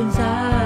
bên ra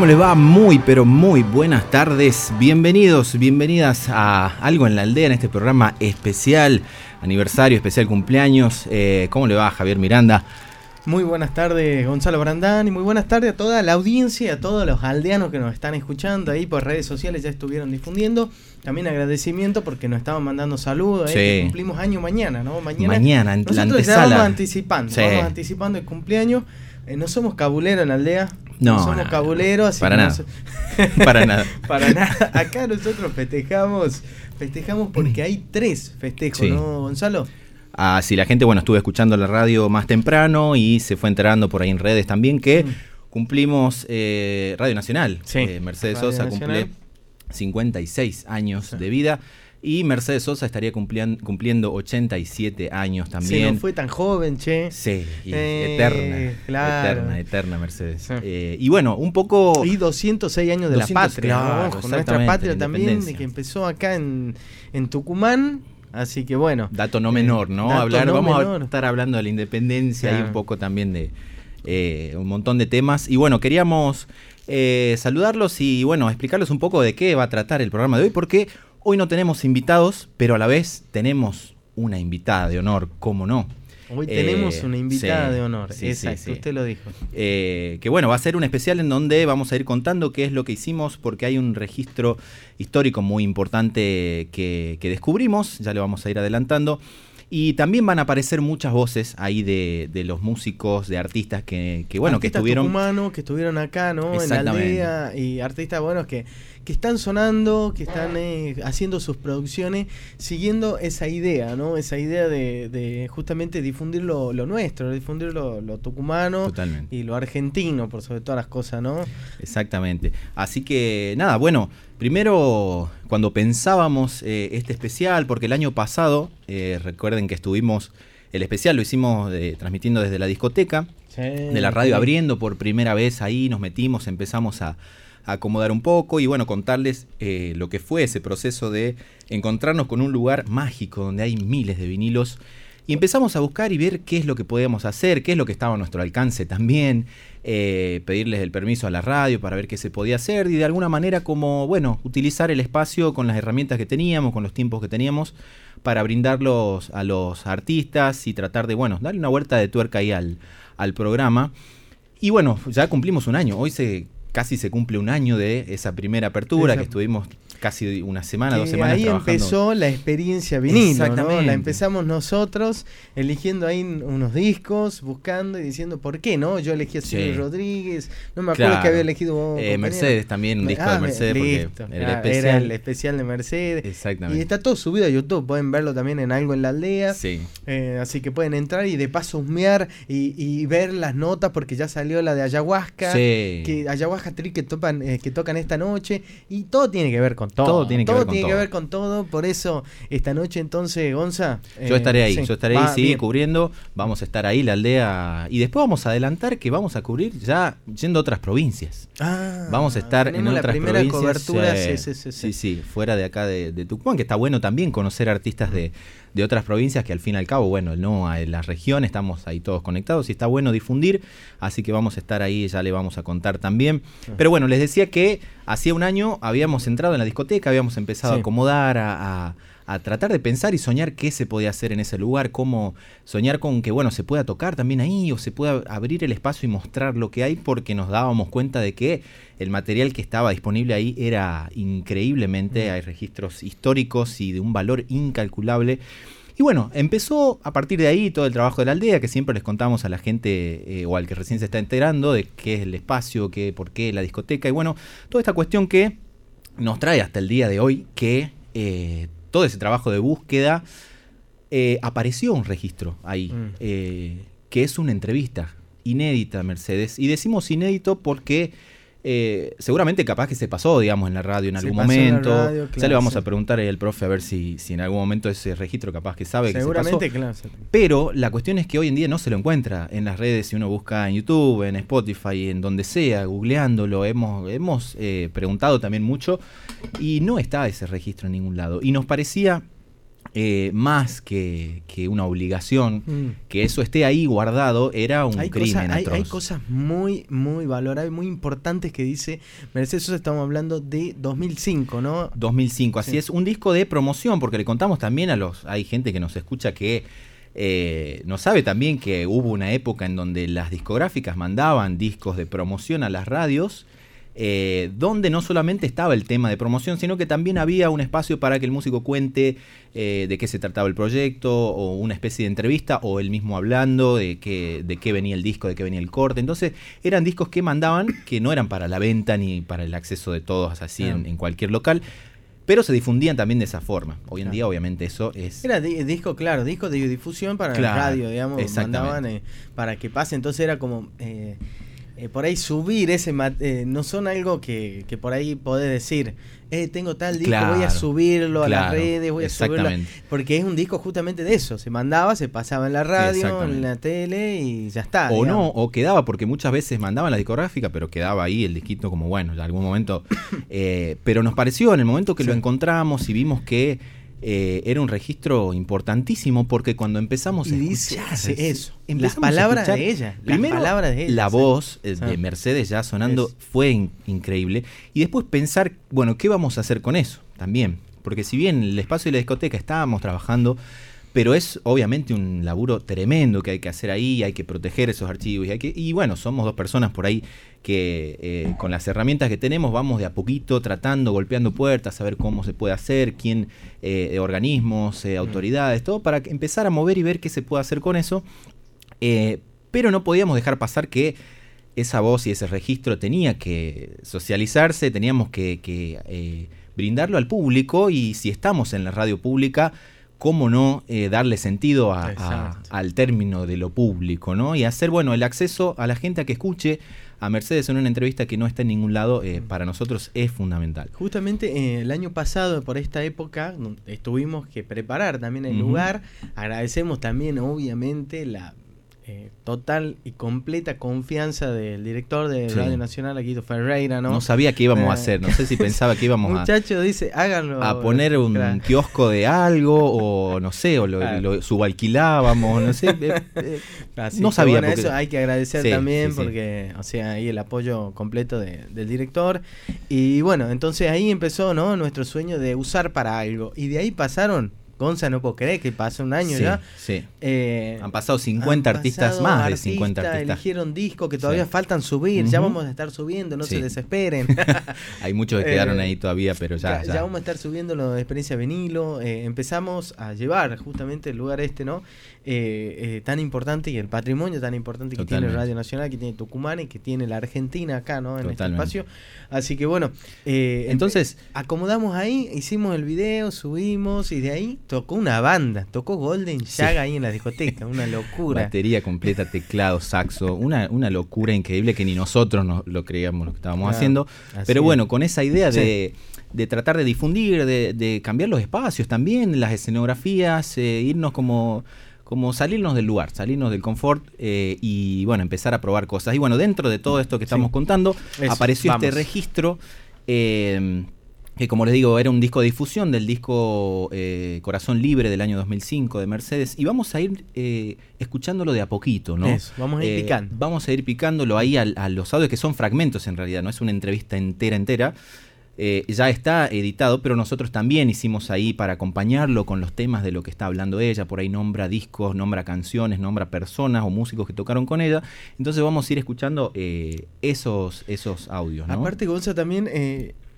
¿Cómo les va? Muy, pero muy buenas tardes. Bienvenidos, bienvenidas a Algo en la Aldea en este programa especial, aniversario, especial cumpleaños. Eh, ¿Cómo le va Javier Miranda? Muy buenas tardes, Gonzalo Brandán, y muy buenas tardes a toda la audiencia y a todos los aldeanos que nos están escuchando ahí por redes sociales, ya estuvieron difundiendo. También agradecimiento porque nos estaban mandando saludos, eh, Sí. cumplimos año mañana, ¿no? Mañana, Mañana, en la nosotros ya antesala. vamos anticipando, Sí. vamos anticipando el cumpleaños. Eh, no somos cabuleros en la aldea, No, somos no, no. cabuleros, así Para que no nada. so- Para nada. Para nada. Acá nosotros festejamos, festejamos porque hay tres festejos, Sí. ¿no, Gonzalo? Ah, si la gente, bueno, estuve escuchando la radio más temprano y se fue enterando por ahí en redes también que Mm. cumplimos eh, Radio Nacional. Sí, Eh, Mercedes Radio Sosa Nacional. cumple 56 años Sí. de vida y Mercedes Sosa estaría cumpliendo 87 años también. nos fue tan joven, che. Sí, Eh, eterna, claro. eterna, eterna Mercedes. Sí. Eh, y bueno, un poco... Y 206 años de 200, la patria, ¿no? claro, Ojo, nuestra patria también, independencia. que empezó acá en, en Tucumán. Así que bueno. Dato no menor, ¿no? Hablar, no vamos menor. a estar hablando de la independencia y un poco también de eh, un montón de temas. Y bueno, queríamos eh, saludarlos y bueno, explicarles un poco de qué va a tratar el programa de hoy, porque hoy no tenemos invitados, pero a la vez tenemos una invitada de honor, ¿cómo no? Hoy Eh, tenemos una invitada sí, de honor. sí, Exacto, sí. usted lo dijo. Eh, que bueno, va a ser un especial en donde vamos a ir contando qué es lo que hicimos, porque hay un registro histórico muy importante que, que descubrimos, ya lo vamos a ir adelantando. Y también van a aparecer muchas voces ahí de, de los músicos, de artistas que, que bueno, que estuvieron... tucumanos que estuvieron acá, ¿no? En la aldea. Y artistas buenos que, que están sonando, que están eh, haciendo sus producciones, siguiendo esa idea, ¿no? Esa idea de, de justamente difundir lo, lo nuestro, difundir lo, lo tucumano Totalmente. y lo argentino, por sobre todas las cosas, ¿no? Exactamente. Así que nada, bueno, primero cuando pensábamos eh, este especial, porque el año pasado, eh, recuerden que estuvimos, el especial lo hicimos eh, transmitiendo desde la discoteca, de la radio abriendo por primera vez ahí, nos metimos, empezamos a acomodar un poco y bueno, contarles eh, lo que fue ese proceso de encontrarnos con un lugar mágico donde hay miles de vinilos y empezamos a buscar y ver qué es lo que podíamos hacer, qué es lo que estaba a nuestro alcance también, eh, pedirles el permiso a la radio para ver qué se podía hacer y de alguna manera como, bueno, utilizar el espacio con las herramientas que teníamos, con los tiempos que teníamos para brindarlos a los artistas y tratar de, bueno, darle una vuelta de tuerca ahí al, al programa. Y bueno, ya cumplimos un año, hoy se casi se cumple un año de esa primera apertura Esa- que estuvimos casi una semana, dos semanas ahí trabajando. empezó la experiencia vinilo, ¿no? Exactamente. La empezamos nosotros eligiendo ahí unos discos, buscando y diciendo por qué, ¿no? Yo elegí a Silvio Sí. Rodríguez, no me acuerdo Claro. que había elegido vos, Eh. Mercedes también, un disco de me- Mercedes, porque era el ah, especial. era el especial de Mercedes. Exactamente. Y está todo subido a YouTube, pueden verlo también en algo en la aldea. Sí. Eh, así que pueden entrar y de paso husmear y, y ver las notas porque ya salió la de ayahuasca. Sí. Que ayahuasca tri que tocan, eh, que tocan esta noche. Y todo tiene que ver con todo. Todo tiene que ver con que todo. ver con todo. Por eso, esta noche entonces, Gonza. Yo eh, estaré ahí, sí, yo estaré va ahí, sí, bien. cubriendo. Vamos a estar ahí, la aldea. Y después vamos a adelantar que vamos a cubrir ya yendo a otras provincias. Ah, Vamos a estar en la otras primera provincias. cobertura. sí, Sí, sí, sí, sí, sí, fuera de acá de, de Tucumán, que está bueno también conocer artistas de, de otras provincias que al fin y al cabo, bueno, no, en la región estamos ahí todos conectados y está bueno difundir, así que vamos a estar ahí, ya le vamos a contar también. Pero bueno, les decía que hacía un año habíamos entrado en la discoteca, habíamos empezado Sí. a acomodar, a, a- a tratar de pensar y soñar qué se podía hacer en ese lugar, cómo soñar con que, bueno, se pueda tocar también ahí o se pueda abrir el espacio y mostrar lo que hay porque nos dábamos cuenta de que el material que estaba disponible ahí era increíblemente, hay registros históricos y de un valor incalculable. Y bueno, empezó a partir de ahí todo el trabajo de la aldea, que siempre les contamos a la gente eh, o al que recién se está enterando de qué es el espacio, qué, por qué la discoteca, y bueno, toda esta cuestión que nos trae hasta el día de hoy que eh, todo ese trabajo de búsqueda eh, apareció un registro ahí, Mm. eh, que es una entrevista inédita, Mercedes. Y decimos inédito porque eh, seguramente capaz que se pasó, digamos, en la radio en Se algún en momento. ya le vamos sí. a preguntar al profe a ver si, si en algún momento ese registro capaz que sabe que se pasó. claro. Pero la cuestión es que hoy en día no se lo encuentra en las redes, si uno busca en YouTube, en Spotify, en donde sea, googleándolo, hemos, hemos eh, preguntado también mucho y no está ese registro en ningún lado. Y nos parecía eh, más que, que una obligación Mm. que eso esté ahí guardado, era un hay, crimen hay, cosas muy, muy valorables, muy importantes que dice Mercedes Sosa. Estamos hablando de 2005, ¿no? 2005, así Sí. es, un disco de promoción, porque le contamos también a los, hay gente que nos escucha que eh, no sabe también que hubo una época en donde las discográficas mandaban discos de promoción a las radios, eh, donde no solamente estaba el tema de promoción, sino que también había un espacio para que el músico cuente eh, de qué se trataba el proyecto, o una especie de entrevista, o él mismo hablando de qué, de qué venía el disco, de qué venía el corte. Entonces eran discos que mandaban, que no eran para la venta ni para el acceso de todos así en, Claro. en cualquier local, pero se difundían también de esa forma. Hoy en Claro. día obviamente eso es... Era di- disco, claro, disco de difusión para Claro, la radio, digamos, mandaban eh, para que pase. Entonces era como eh, eh, por ahí subir ese eh, no son algo que, que por ahí podés decir, eh, tengo tal disco, voy a Claro, subirlo a las redes, voy a subirlo. a-". exactamente. Porque es un disco justamente de eso, se mandaba, se pasaba en la radio, en la tele y ya está. O no, o quedaba, porque muchas veces mandaban la discográfica, pero quedaba ahí el disquito como bueno, en algún momento. eh, pero nos pareció en el momento que lo encontramos y vimos que eh, era un registro importantísimo, porque cuando empezamos Y a escuchar eso, las palabras de ella, las Primero, palabras de ella, la voz eh, de Mercedes ya sonando fue in- increíble. Y después pensar, bueno, ¿qué vamos a hacer con eso? También. Porque si bien el espacio y la discoteca estábamos trabajando, pero es obviamente un laburo tremendo que hay que hacer ahí, hay que proteger esos archivos. Y, hay que, y bueno, somos dos personas por ahí que eh, con las herramientas que tenemos vamos de a poquito tratando, golpeando puertas, a ver cómo se puede hacer, quién, eh, organismos, eh, autoridades, todo para empezar a mover y ver qué se puede hacer con eso. Pero no podíamos dejar pasar que esa voz y ese registro tenía que socializarse, teníamos que, que, brindarlo al público y si estamos en la radio pública, cómo no eh, darle sentido a- al término de lo público, ¿no? Y hacer, bueno, el acceso a la gente a que escuche a Mercedes en una entrevista que no está en ningún lado, eh, para nosotros es fundamental. Justamente eh, el año pasado, por esta época, estuvimos que preparar también el lugar. Agradecemos también, obviamente, la eh, total y completa confianza del director de Sí. Radio Nacional, Aquito Ferreira, ¿no? ¿no? sabía qué íbamos a Eh, hacer, no sé si pensaba que íbamos a... Muchacho dice, háganlo. a poner un Claro. kiosco de algo o no sé, o lo, Claro. lo subalquilábamos, no sé. eh, Así no sabía bueno, porque- eso hay que agradecer Sí, también sí. porque, o sea, ahí el apoyo completo de- del director. Y bueno, entonces ahí empezó, ¿no? Nuestro sueño de usar para algo. Y de ahí pasaron Gonza, no puedo creer que pasa un año Sí, ya. sí. Eh, Han pasado 50 han artistas, pasado más de artistas, 50 artistas. Eligieron discos que todavía Sí. faltan subir. Ya vamos a estar subiendo, no se desesperen. Hay muchos que quedaron Eh, ahí todavía, pero ya. ya, ya vamos a estar subiendo lo de experiencia vinilo. eh, empezamos a llevar justamente el lugar este, ¿no? Tan importante y el patrimonio tan importante que tiene. Radio Nacional, que tiene Tucumán y que tiene la Argentina acá, ¿no? En Totalmente. este espacio. Así que bueno, Entonces- acomodamos ahí, hicimos el video, subimos y de ahí tocó una banda, tocó Golden Shag ahí en la discoteca, una locura. Batería completa, teclado, saxo, una, una locura increíble que ni nosotros nos lo creíamos lo que estábamos Claro, haciendo. Pero bueno, con esa idea de, de tratar de difundir, de, de cambiar los espacios también, las escenografías, eh, irnos como, como salirnos del lugar, salirnos del confort eh, y bueno, empezar a probar cosas. Y bueno, dentro de todo esto que estamos Sí. contando, Eso, apareció este registro. eh, que como les digo, era un disco de difusión del disco eh, Corazón Libre del año 2005 de Mercedes. Y vamos a ir eh, escuchándolo de a poquito, ¿no? Eso, vamos a ir Eh, picando. Vamos a ir picándolo ahí a, los audios que son fragmentos en realidad, no es una entrevista entera, entera. Ya está editado, pero nosotros también hicimos ahí para acompañarlo con los temas de lo que está hablando ella. Por ahí nombra discos, nombra canciones, nombra personas o músicos que tocaron con ella. Entonces vamos a ir escuchando esos, esos audios, ¿no? Aparte, Gonza también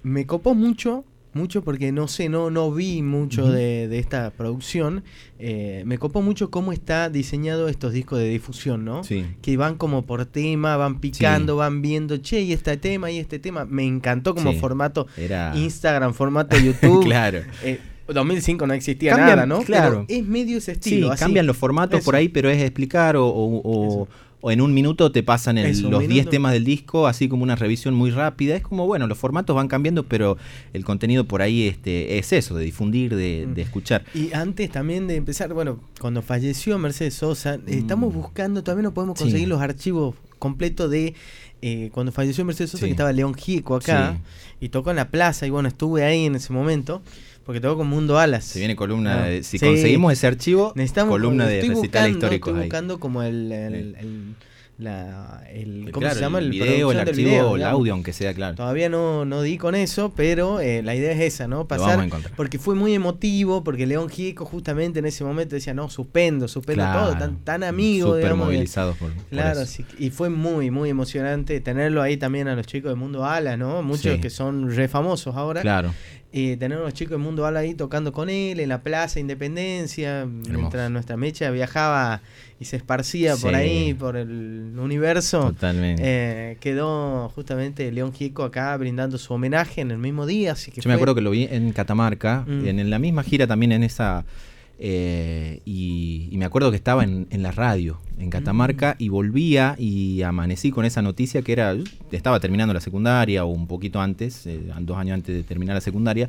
me copó mucho, mucho porque no sé, no, no vi mucho de, de esta producción. Eh, me copó mucho cómo está diseñado estos discos de difusión, ¿no? Sí. Que van como por tema, van picando, van viendo, che, y este tema, y este tema. Me encantó como Sí. formato Era. Instagram, formato YouTube. claro. Eh, 2005 no existía Cambian, nada, ¿no? claro. Pero es medio ese Sí, así. cambian los formatos Eso. por ahí, pero es explicar o, o- o-. o en un minuto te pasan el- los 10 minuto. temas del disco, así como una revisión muy rápida. Es como, bueno, los formatos van cambiando, pero el contenido por ahí este, es eso, de difundir, de, Mm. de escuchar. Y antes también de empezar, bueno, cuando falleció Mercedes Sosa, eh, estamos Mm. buscando, todavía no podemos Sí. conseguir los archivos completos de eh, cuando falleció Mercedes Sosa, Sí. que estaba León Gieco acá, y tocó en la plaza, y bueno, estuve ahí en ese momento, porque tocó con Mundo Alas. Se viene columna, Ah, de- si sí. conseguimos ese archivo, Necesitamos, columna de recitales buscando, históricos Estoy ahí. buscando como el, el, el- la, el- ¿cómo claro, se llama? el video, el archivo, video, el audio, aunque sea claro. Todavía no, no di con eso, pero eh, la idea es esa, ¿no? Pasar, porque fue muy emotivo, porque León Gieco justamente en ese momento decía, no, suspendo, suspendo Claro. todo, tan, tan amigo, Súper digamos, movilizados por, por Claro, eso. sí, y fue muy, muy emocionante tenerlo ahí también a los chicos de Mundo Ala, ¿no? Muchos Sí. que son re famosos ahora. Claro. Y tener a los chicos de Mundo Ala ahí tocando con él en la Plaza Independencia, mientras nuestra mecha viajaba y se esparcía por ahí, por el universo. Totalmente. Eh, quedó justamente León Gieco acá brindando su homenaje en el mismo día, así que Yo me acuerdo que lo vi en Catamarca, Mm. en, en la misma gira también en esa... eh, y, y me acuerdo que estaba en, en la radio, en Catamarca, Mm. y volvía y amanecí con esa noticia que era, estaba terminando la secundaria o un poquito antes, eh, dos años antes de terminar la secundaria,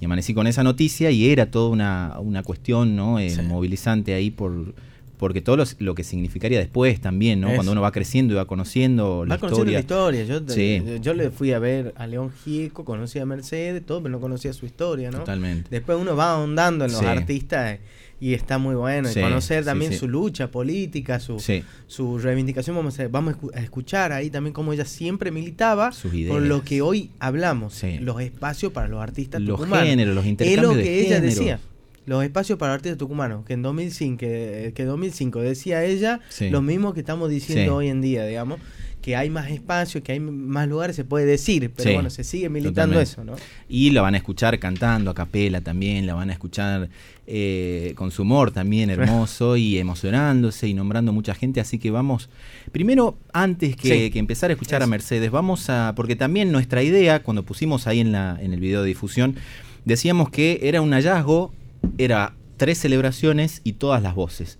y amanecí con esa noticia y era toda una, una cuestión ¿no? Eh, Sí. movilizante ahí por... Porque todo los- lo, que significaría después también, ¿no? Eso. Cuando uno va creciendo y va conociendo la Va conociendo historia. la historia. Yo, Sí. yo, le fui a ver a León Gieco, conocí a Mercedes, todo, pero no conocía su historia, ¿no? Totalmente. Después uno va ahondando en los Sí. artistas y está muy bueno. Sí, y conocer también su lucha política, su, su reivindicación. Vamos a, vamos a escu- a escuchar ahí también cómo ella siempre militaba ideas. lo que hoy hablamos. Los espacios para los artistas Los tucumanos. géneros, los Es intercambios lo que de ella decía. Los espacios para artistas tucumanos, que en 2005, que, que 2005 decía ella, Sí. lo mismo que estamos diciendo Sí. hoy en día, digamos, que hay más espacios, que hay más lugares, se puede decir, pero Sí, bueno, se sigue militando totalmente. eso, ¿no? Y la van a escuchar cantando a capela también, la van a escuchar eh, con su humor también hermoso y emocionándose y nombrando mucha gente. Así que vamos, primero, antes que, Sí. que empezar a escuchar a. Mercedes, vamos a, porque también nuestra idea, cuando pusimos ahí en, la, en el video de difusión, decíamos que era un hallazgo, era tres celebraciones y todas las voces.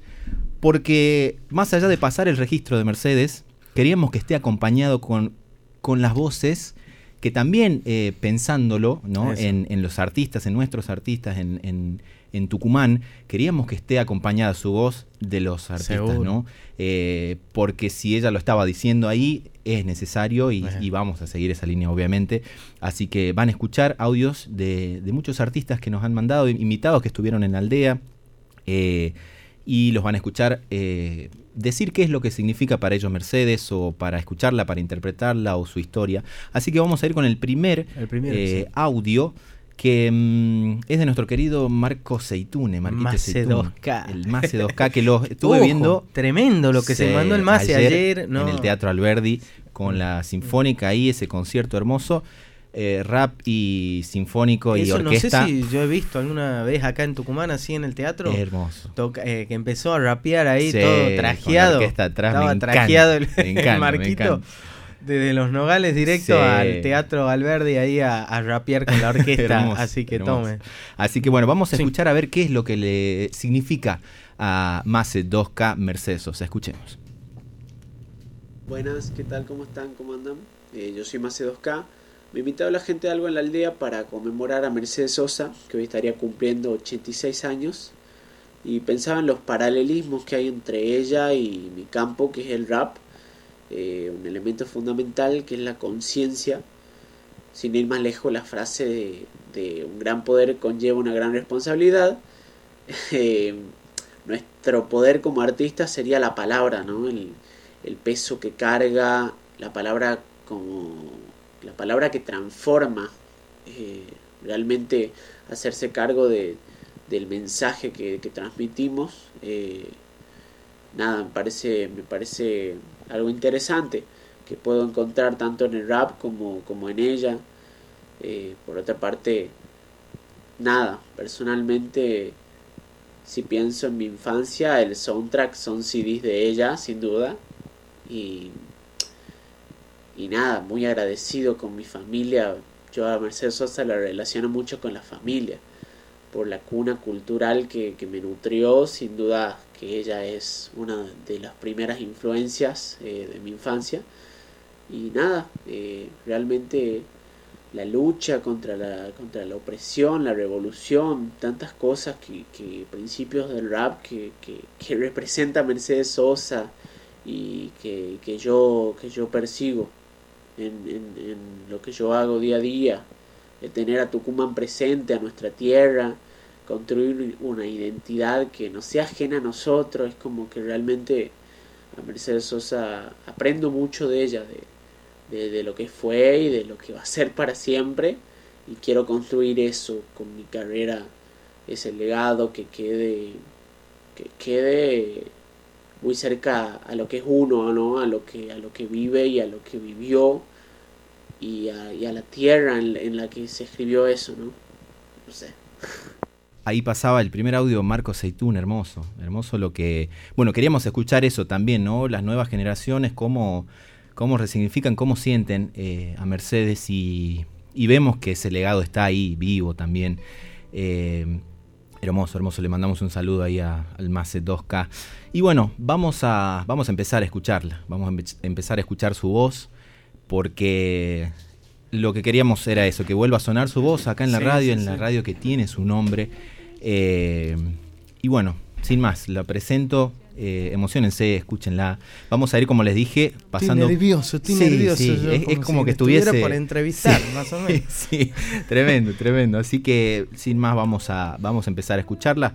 Porque más allá de pasar el registro de Mercedes, queríamos que esté acompañado con, con las voces que también eh, pensándolo ¿no? En, en los artistas, en nuestros artistas, en, en- en Tucumán, queríamos que esté acompañada su voz de los artistas, Seguro. ¿no? Eh, porque si ella lo estaba diciendo ahí, es necesario y, vamos a seguir esa línea, obviamente. Así que van a escuchar audios de, de muchos artistas que nos han mandado, invitados que estuvieron en la aldea, eh, y los van a escuchar eh, decir qué es lo que significa para ellos Mercedes o para escucharla, para interpretarla o su historia. Así que vamos a ir con el primer El eh, sí. audio que mm, es de nuestro querido Marco Seitune, Marquito Mace Seitune, 2K. el Mace 2K, que lo estuve Ojo, viendo Tremendo lo que se mandó el Mace ayer, ¿no? en el Teatro Alberdi con la Sinfónica ahí, ese concierto hermoso, eh, rap y sinfónico y Eso orquesta. no sé si yo he visto alguna vez acá en Tucumán, así en el teatro. Hermoso. Toca- eh, que empezó a rapear ahí Sí, todo con la trajeado. orquesta atrás, me encanta, trajeado el, me el encanta, me Marquito. encanta. Desde los Nogales directo Sí. al Teatro Alberdi ahí a, a rapear con la orquesta. Hermoso, así que hermoso. tome. Así que bueno, vamos a Sí. escuchar a ver qué es lo que le significa a Mace 2K Mercedes Sosa. Escuchemos. Buenas, ¿qué tal? ¿Cómo están? ¿Cómo andan? Eh, yo soy Mace 2K. Me invitado la gente de algo en la aldea para conmemorar a Mercedes Sosa, que hoy estaría cumpliendo 86 años. Y pensaba en los paralelismos que hay entre ella y mi campo, que es el rap. Eh, un elemento fundamental que es la conciencia. Sin ir más lejos, la frase de, un gran poder conlleva una gran responsabilidad. Eh, nuestro poder como artistas sería la palabra, ¿no? El, peso que carga, la palabra como la palabra que transforma, eh, realmente hacerse cargo de, del mensaje que, que transmitimos. eh, nada, me parece, me parece algo interesante que puedo encontrar tanto en el rap como, como en ella. Eh, por otra parte, nada, personalmente, si pienso en mi infancia, el soundtrack son CDs de ella, sin duda. Y, y nada, muy agradecido con mi familia. Yo a Mercedes Sosa la relaciono mucho con la familia, por la cuna cultural que, que me nutrió, sin duda que ella es una de las primeras influencias eh, de mi infancia. Y nada, eh, realmente la lucha contra la, contra la opresión, la revolución, tantas cosas que, que principios del rap que, que, representa Mercedes Sosa y que, que yo, que yo persigo en, en, en lo que yo hago día a día, de tener a Tucumán presente, a nuestra tierra, construir una identidad que no sea ajena a nosotros, es como que realmente a Mercedes Sosa aprendo mucho de ella, de, de, lo que fue y de lo que va a ser para siempre, y quiero construir eso con mi carrera, ese legado que quede, que quede muy cerca a lo que es uno, ¿no? a lo que, a lo que vive y a lo que vivió y a, y a la tierra en, en, la que se escribió eso, ¿no? No sé. Ahí pasaba el primer audio Marco Seitún, hermoso, hermoso lo que... Bueno, queríamos escuchar eso también, ¿no? Las nuevas generaciones, cómo, cómo resignifican, cómo sienten eh, a Mercedes y, y, vemos que ese legado está ahí, vivo también. Eh, Hermoso, hermoso. Le mandamos un saludo ahí a, al Mace 2K. Y bueno, vamos a, vamos a empezar a escucharla. Vamos a empe empezar a escuchar su voz. Porque lo que queríamos era eso, que vuelva a sonar su voz acá en la Sí, radio, sí, en la radio que tiene su nombre. Eh, y bueno, sin más, la presento. Eh, emocionense, escúchenla. Vamos a ir, como les dije, pasando. Estoy nervioso, estoy Sí, nervioso. sí, yo, es, es como si que me estuviera estuviese. por entrevistar, Sí, más o menos. sí, tremendo, tremendo. Así que, sin más, vamos a, vamos a empezar a escucharla.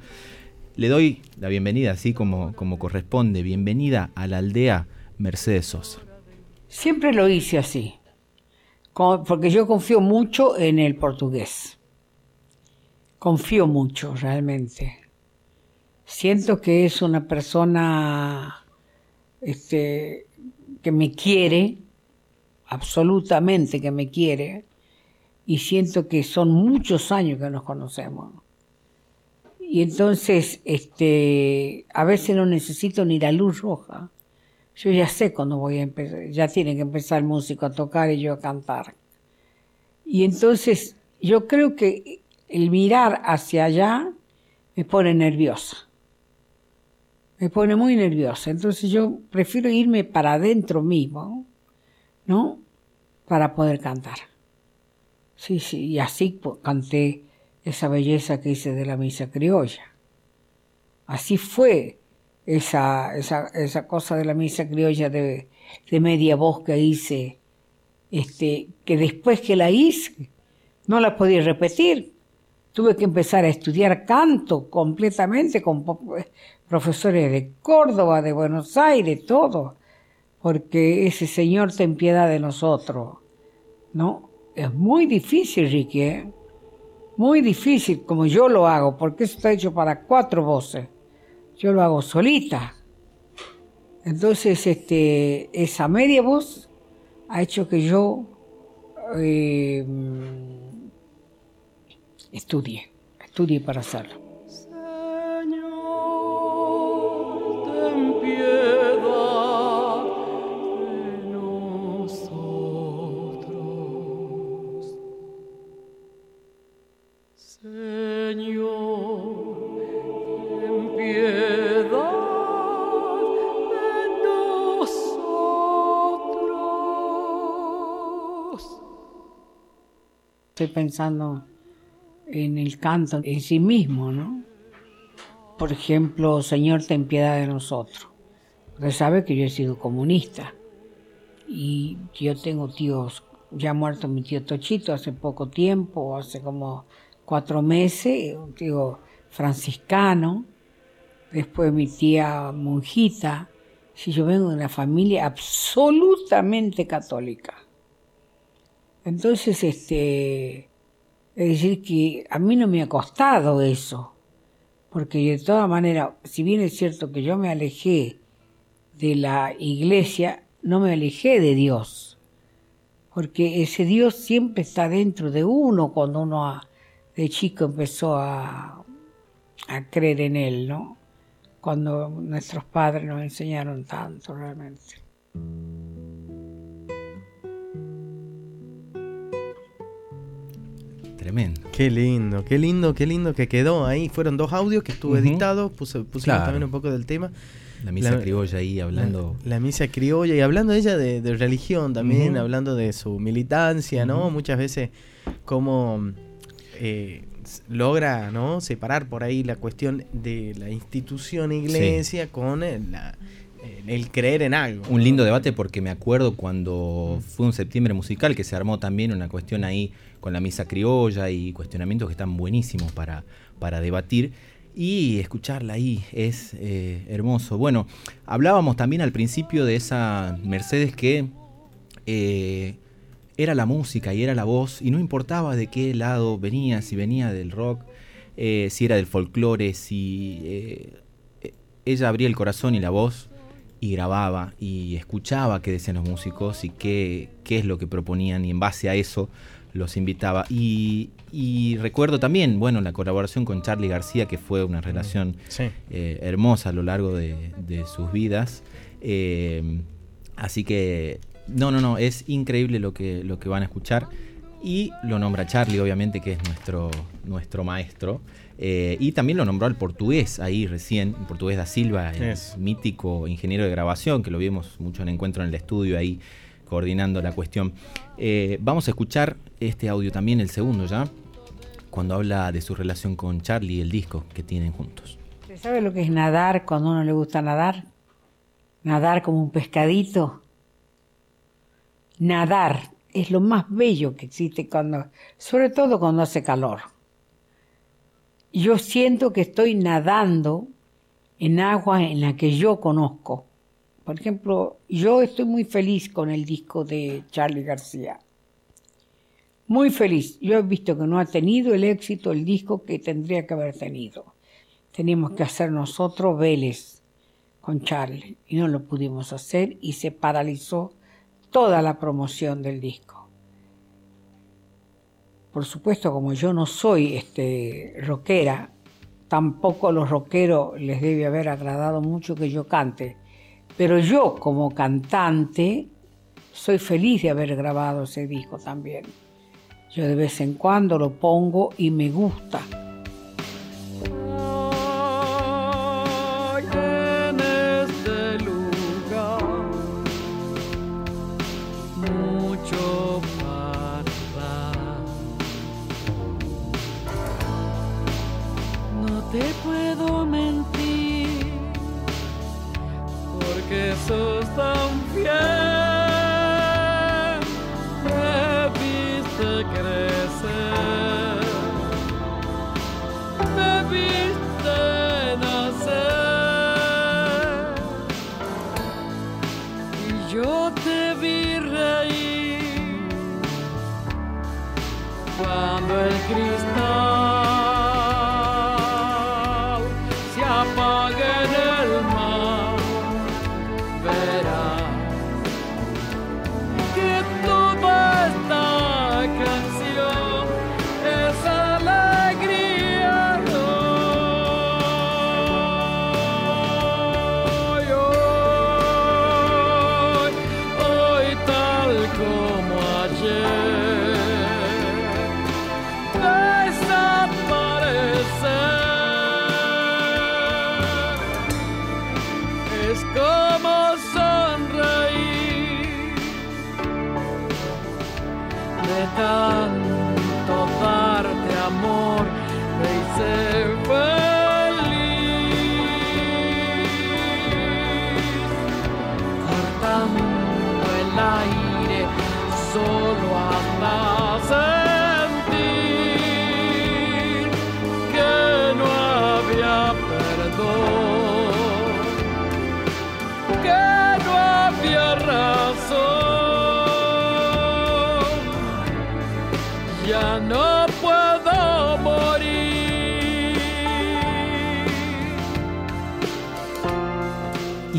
Le doy la bienvenida, así como, como corresponde. Bienvenida a la aldea Mercedes Sosa. Siempre lo hice así, porque yo confío mucho en el portugués. Confío mucho, realmente. Siento que es una persona este, que me quiere, absolutamente que me quiere, y siento que son muchos años que nos conocemos. Y entonces, este, a veces no necesito ni la luz roja. Yo ya sé cuándo voy a empezar, ya tiene que empezar el músico a tocar y yo a cantar. Y entonces yo creo que el mirar hacia allá me pone nerviosa. Me pone muy nerviosa. Entonces yo prefiero irme para adentro mismo, ¿no? Para poder cantar. Sí, sí, y así canté esa belleza que hice de la misa criolla. Así fue esa, esa, esa cosa de la misa criolla de, de media voz que hice, este, que después que la hice, no la podía repetir. Tuve que empezar a estudiar canto completamente con profesores de Córdoba, de Buenos Aires, todo, porque ese Señor ten piedad de nosotros, ¿no? Es muy difícil, Ricky, ¿eh? muy difícil como yo lo hago, porque eso está hecho para cuatro voces. Yo lo hago solita. Entonces, este, esa media voz ha hecho que yo eh, estudie, estudie para hacerlo. Señor, ten piedad de nosotros. Señor, ten piedad de nosotros. Estoy pensando en el canto en sí mismo, ¿no? Por ejemplo, Señor, ten piedad de nosotros. Usted sabe que yo he sido comunista y yo tengo tíos, ya ha muerto mi tío Tochito hace poco tiempo, hace como cuatro meses, un tío franciscano, después mi tía monjita. Si yo vengo de una familia absolutamente católica. Entonces, este, es decir, que a mí no me ha costado eso, porque de todas maneras, si bien es cierto que yo me alejé de la iglesia, no me alejé de Dios, porque ese Dios siempre está dentro de uno cuando uno de chico empezó a, a creer en Él, ¿no? Cuando nuestros padres nos enseñaron tanto realmente. Tremendo. Qué lindo, qué lindo, qué lindo que quedó ahí. Fueron dos audios que estuvo Ujú. editado, puse, pusimos Claro. también un poco del tema. La misa La- criolla ahí hablando. La, la misa criolla y hablando ella de, de religión también, hablando de su militancia, ¿no? Muchas veces cómo eh, logra, ¿no? Separar por ahí la cuestión de la institución iglesia con el, la- el- creer en algo. Un lindo debate porque me acuerdo cuando fue un septiembre musical que se armó también una cuestión ahí con la misa criolla y cuestionamientos que están buenísimos para, para debatir. Y escucharla ahí es eh, hermoso. Bueno, hablábamos también al principio de esa Mercedes que eh, era la música y era la voz y no importaba de qué lado venía, si venía del rock, eh, si era del folclore, si eh, ella abría el corazón y la voz y grababa y escuchaba qué decían los músicos y qué, qué es lo que proponían y en base a eso los invitaba. Y, y recuerdo también, bueno, la colaboración con Charlie García, que fue una relación Sí. eh, hermosa a lo largo de, de sus vidas. Eh, así que, no, no, no, es increíble lo que, lo que van a escuchar. Y lo nombra Charlie, obviamente, que es nuestro, nuestro maestro. Eh, y también lo nombró al portugués ahí recién, el portugués da Silva, el Eso. mítico ingeniero de grabación, que lo vimos mucho en encuentro en el estudio ahí, coordinando la cuestión. Vamos a escuchar este audio también, el segundo ya, cuando habla de su relación con Charlie y el disco que tienen juntos. ¿Usted sabe lo que es nadar cuando uno le gusta nadar? Nadar como un pescadito. Nadar es lo más bello que existe cuando, sobre todo cuando hace calor. Yo siento que estoy nadando en agua en la que yo conozco. Por ejemplo, yo estoy muy feliz con el disco de Charlie García. Muy feliz. Yo he visto que no ha tenido el éxito el disco que tendría que haber tenido. Teníamos que hacer nosotros Vélez con Charlie y no lo pudimos hacer y se paralizó toda la promoción del disco. Por supuesto, como yo no soy este rockera, tampoco a los rockeros les debe haber agradado mucho que yo cante. Pero yo como cantante soy feliz de haber grabado ese disco también. Yo de vez en cuando lo pongo y me gusta.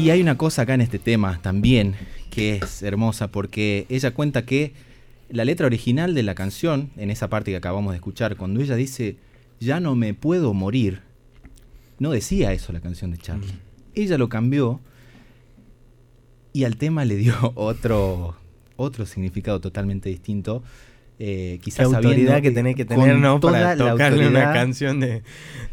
Y hay una cosa acá en este tema también que es hermosa porque ella cuenta que la letra original de la canción, en esa parte que acabamos de escuchar, cuando ella dice, ya no me puedo morir, no decía eso la canción de Charlie. Ella lo cambió y al tema le dio otro, otro significado totalmente distinto. Eh, quizás autoridad sabiendo que tenés que tener, ¿no? Para la tocarle una autoridad canción de,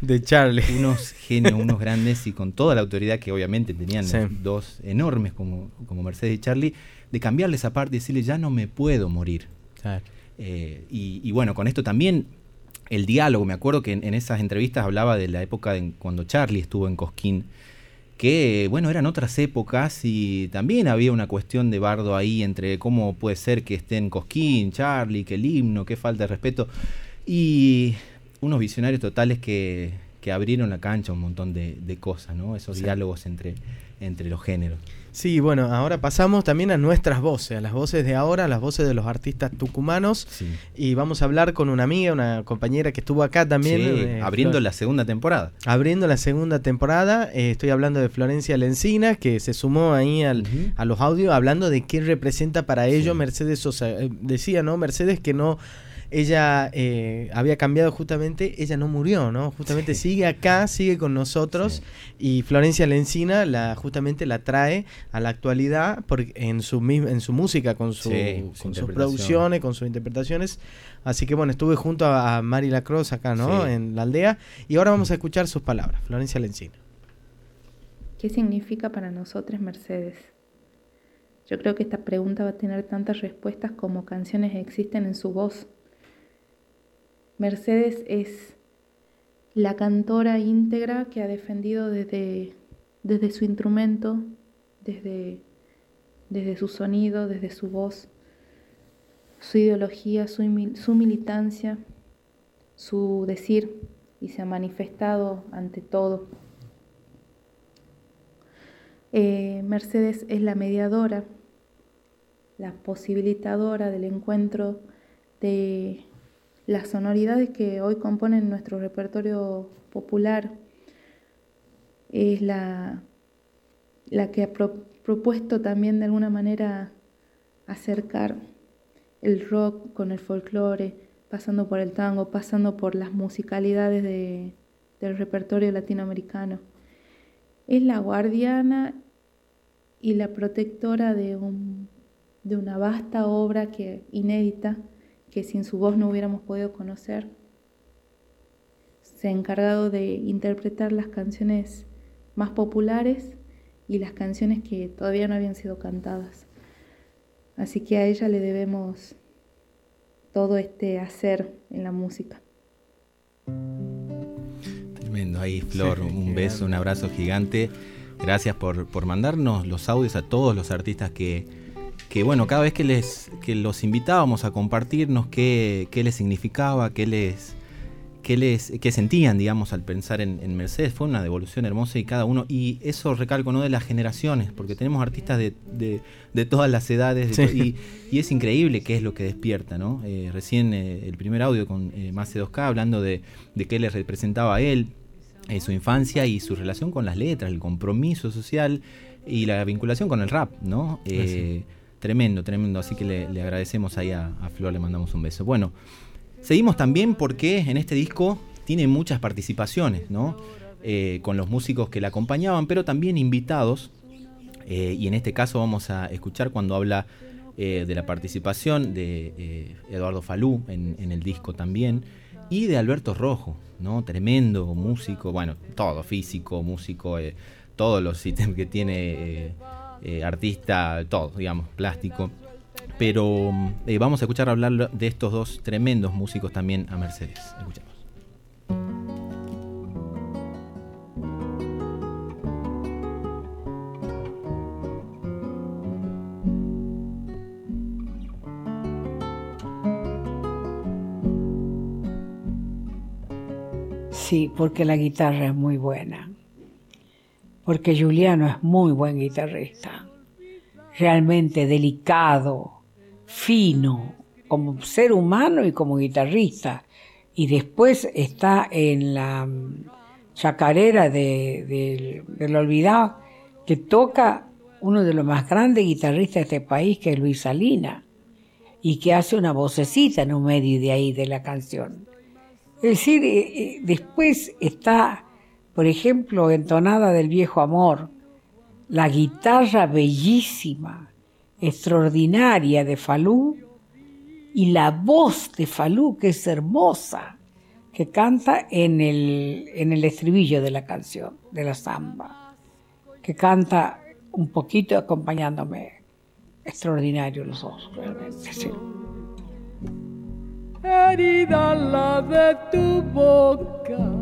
de Charlie. unos genios, unos grandes y con toda la autoridad que obviamente tenían Sí. los dos enormes como, como Mercedes y Charlie, de cambiarle esa parte y decirle ya no me puedo morir. Claro. Eh, y, y bueno, con esto también el diálogo, me acuerdo que en, en esas entrevistas hablaba de la época de cuando Charlie estuvo en Cosquín, que bueno, eran otras épocas y también había una cuestión de bardo ahí entre cómo puede ser que esté en Cosquín, Charlie, que el himno, qué falta de respeto. Y unos visionarios totales que, que abrieron la cancha a un montón de, de cosas, ¿no? Esos Sí. diálogos entre, entre los géneros. Sí, bueno, ahora pasamos también a nuestras voces, a las voces de ahora, a las voces de los artistas tucumanos. Sí. Y vamos a hablar con una amiga, una compañera que estuvo acá también. Sí, eh, abriendo Flor- la segunda temporada. abriendo la segunda temporada. Eh, estoy hablando de Florencia Lencina, que se sumó ahí al, a los audios, hablando de qué representa para ellos Sí. Mercedes Sosa. Eh, decía, ¿no? Mercedes que no. Ella eh, había cambiado justamente, ella no murió, ¿no? Justamente Sí. sigue acá, sigue con nosotros Sí. y Florencia Lencina la, justamente la trae a la actualidad porque en su mis- en su música, con, su, Sí, su con sus producciones, con sus interpretaciones. Así que bueno, estuve junto a, a Mari Lacroix acá, ¿no? Sí. En la aldea. Y ahora vamos a escuchar sus palabras. Florencia Lencina. ¿Qué significa para nosotros Mercedes? Yo creo que esta pregunta va a tener tantas respuestas como canciones existen en su voz. Mercedes es la cantora íntegra que ha defendido desde, desde su instrumento, desde, desde su sonido, desde su voz, su ideología, su, su militancia, su decir y se ha manifestado ante todo. Eh, Mercedes es la mediadora, la posibilitadora del encuentro de las sonoridades que hoy componen nuestro repertorio popular. Es la, la que ha pro- propuesto también de alguna manera acercar el rock con el folclore, pasando por el tango, pasando por las musicalidades de- del repertorio latinoamericano es la guardiana y la protectora de, un- de una vasta obra que, inédita que sin su voz no hubiéramos podido conocer. Se ha encargado de interpretar las canciones más populares y las canciones que todavía no habían sido cantadas. Así que a ella le debemos todo este hacer en la música. Tremendo ahí, Flor. Sí, un beso, grande. un abrazo gigante. Gracias por, por mandarnos los audios a todos los artistas que, que bueno, cada vez que les que los invitábamos a compartirnos qué, qué les significaba, qué les, qué, les, qué sentían, digamos, al pensar en, Mercedes. Fue una devolución hermosa y cada uno, y eso recalco, ¿no? De las generaciones, porque tenemos artistas de, todas las edades, y, es increíble qué es lo que despierta, ¿no? Eh, recién eh, el primer audio con eh, Más 2K hablando de, de qué le representaba a él, su infancia y su relación con las letras, el compromiso social y la vinculación con el rap, ¿no? Tremendo, tremendo. Así que le, agradecemos ahí a, Flor, le mandamos un beso. Bueno. Seguimos también porque en este disco tiene muchas participaciones, ¿no? Eh, con los músicos que la acompañaban, pero también invitados. Eh, y en este caso vamos a escuchar cuando habla eh, de la participación de Eduardo Falú en, el disco también. Y de Alberto Rojo, ¿no? Tremendo músico, bueno, todo, físico, músico, todos los ítems que tiene artista, todo, digamos, plástico. Pero eh, vamos a escuchar hablar de estos dos tremendos músicos también a Mercedes. Escuchamos. Sí, porque la guitarra es muy buena. Porque Juliano es muy buen guitarrista. Realmente delicado, fino como ser humano y como guitarrista. Y después está en la mm, chacarera de, del olvidado, que toca uno de los más grandes guitarristas de este país, que es Luis Salina, y que hace una vocecita en un medio de ahí de la canción. Es decir, eh, eh, después está, por ejemplo, entonada del viejo amor, la guitarra bellísima, extraordinaria de Falú y la voz de Falú, que es hermosa, que canta en el, en el estribillo de la canción, de la samba, que canta un poquito acompañándome. Extraordinario los dos, realmente. Herida la de tu boca,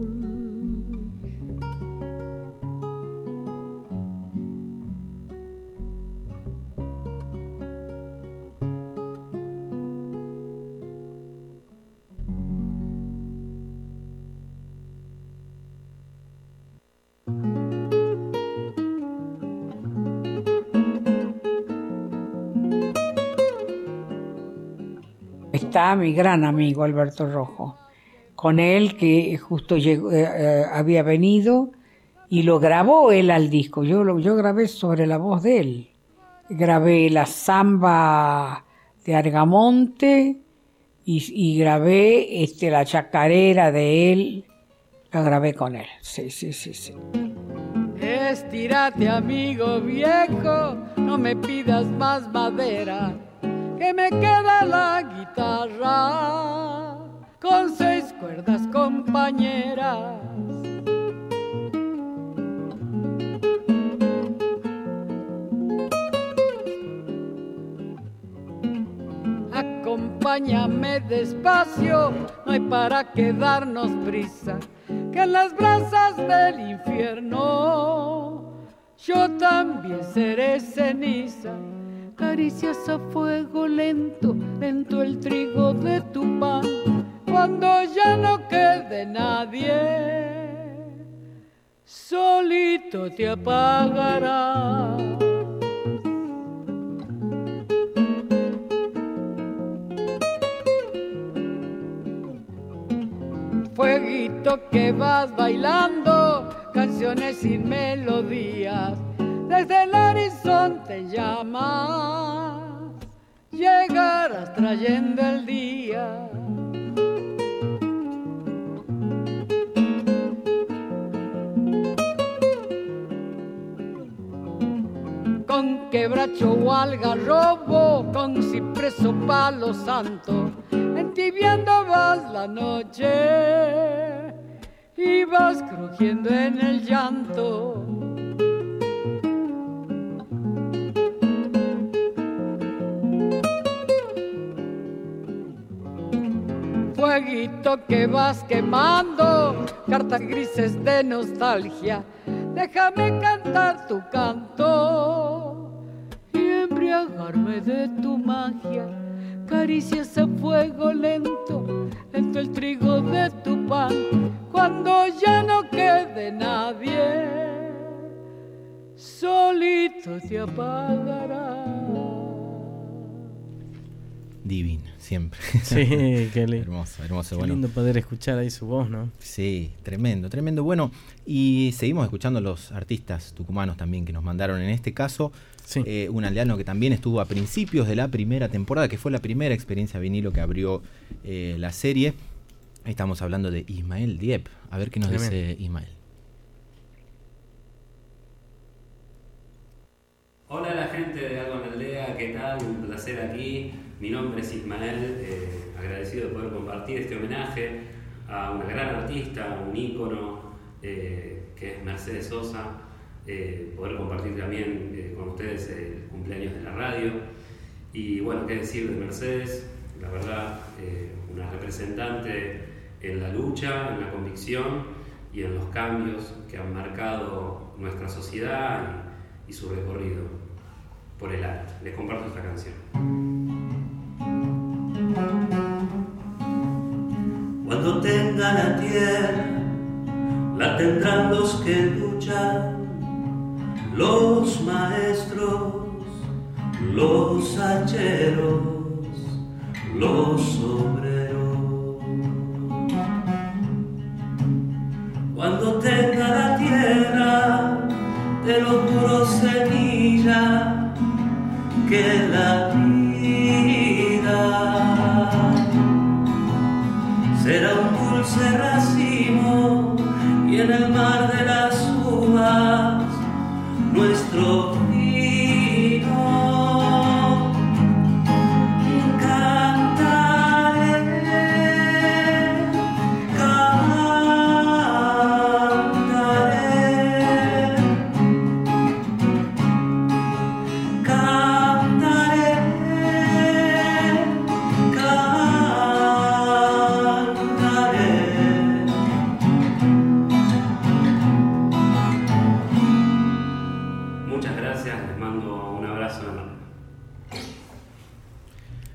Está mi gran amigo Alberto Rojo. Con él que justo eh, eh, había venido y lo grabó él al disco. Yo, lo, yo grabé sobre la voz de él. Grabé la samba de Argamonte y, grabé este, la chacarera de él. La grabé con él. Sí, sí, sí, sí. Estírate, amigo viejo, no me pidas más madera que me queda la guitarra con seis cuerdas compañeras. Acompáñame despacio, no hay para quedarnos prisa, que en las brasas del infierno yo también seré ceniza caricias a fuego lento, lento el trigo de tu pan, cuando ya no quede nadie, solito te apagará. Fueguito que vas bailando, canciones sin melodías desde el horizonte llamas, llegarás trayendo el día. Con quebracho o algarrobo, con cipreso o palo santo, entibiando vas la noche y vas crujiendo en el llanto fueguito que vas quemando, cartas grises de nostalgia, déjame cantar tu canto y embriagarme de tu magia. Caricias a fuego lento, lento el trigo de tu pan, cuando ya no quede nadie, solito te apagará. Divino, siempre. Sí, qué lindo. hermoso, hermoso. Qué bueno. lindo poder escuchar ahí su voz, ¿no? Sí, tremendo, tremendo. Bueno, y seguimos escuchando los artistas tucumanos también que nos mandaron. En este caso, Sí. eh, un aldeano que también estuvo a principios de la primera temporada, que fue la primera experiencia vinilo que abrió eh, la serie. Ahí estamos hablando de Ismael Diep. A ver qué nos Tremendo. dice Ismael. Hola a la gente de Algo en Aldea, ¿qué tal? Un placer aquí. Mi nombre es Ismael, eh, agradecido de poder compartir este homenaje a una gran artista, un ícono, eh, que es Mercedes Sosa, eh, poder compartir también eh, con ustedes el cumpleaños de la radio. Y bueno, qué decir de Mercedes, la verdad, eh, una representante en la lucha, en la convicción y en los cambios que han marcado nuestra sociedad y, y su recorrido por el arte. Les comparto esta canción. Cuando tenga la tierra, la tendrán los que luchan, los maestros, los hacheros, los obreros. Cuando tenga la tierra de los puros semilla que la vida será un dulce racimo y en el mar de las uvas nuestro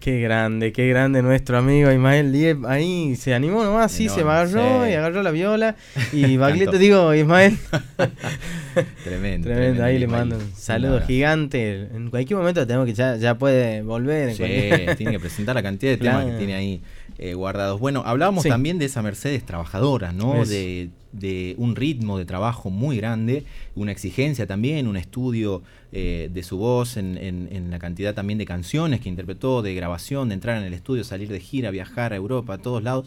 Qué grande, qué grande nuestro amigo Ismael Diep. Ahí se animó nomás, sí, se Enorme, agarró y agarró la viola. Y Baglietto, digo, Ismael. Tremendo. Tremendo, ahí le mando un saludo gigante. En cualquier momento tenemos que ya, ya puede volver. Sí, cualquier- tiene que presentar la cantidad de temas Claro. que tiene ahí eh, guardados. Bueno, hablábamos Sí. también de esa Mercedes trabajadora, ¿no? De, de un ritmo de trabajo muy grande, una exigencia también, un estudio eh, de su voz en, en- en la cantidad también de canciones que interpretó, de grabación, de entrar en el estudio, salir de gira, viajar a Europa, a todos lados.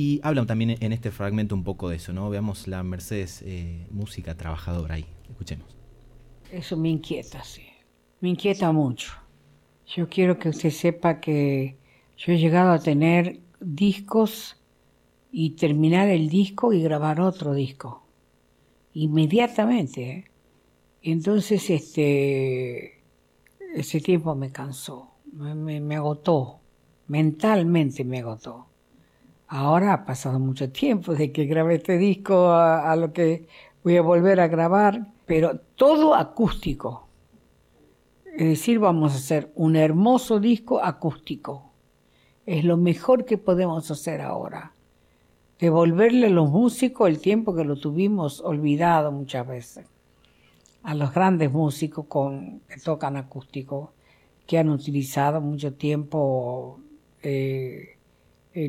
Y hablan también en este fragmento un poco de eso, ¿no? Veamos la Mercedes eh, música trabajadora ahí. Escuchemos. Eso me inquieta, sí. Me inquieta mucho. Yo quiero que usted sepa que yo he llegado a tener discos y terminar el disco y grabar otro disco. Inmediatamente. ¿eh? Entonces, este, ese tiempo me cansó, me, agotó, mentalmente me agotó. Ahora ha pasado mucho tiempo de que grabé este disco a, lo que voy a volver a grabar, pero todo acústico. Es decir, vamos a hacer un hermoso disco acústico. Es lo mejor que podemos hacer ahora. Devolverle a los músicos el tiempo que lo tuvimos olvidado muchas veces. A los grandes músicos que tocan acústico, que han utilizado mucho tiempo eh, eh,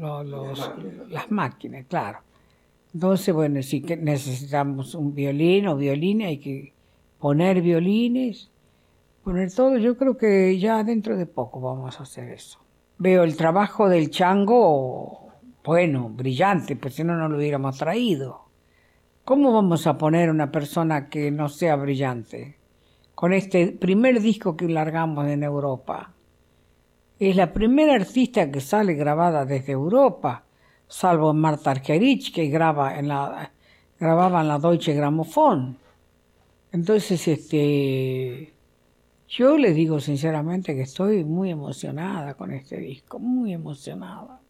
lo- lo- los- las máquinas, claro. Entonces, bueno, que necesitamos un violín o violines, hay que poner violines, poner todo. Yo creo que ya dentro de poco vamos a hacer eso. Veo el trabajo del chango, bueno, brillante, pues si no, no lo hubiéramos traído. ¿Cómo vamos a poner una persona que no sea brillante? Con este primer disco que largamos en Europa. Es la primera artista que sale grabada desde Europa, salvo Marta Argerich, que graba en la, grababa en la Deutsche Grammophon. Entonces, este, Yo les digo sinceramente que estoy muy emocionada con este disco, muy emocionada.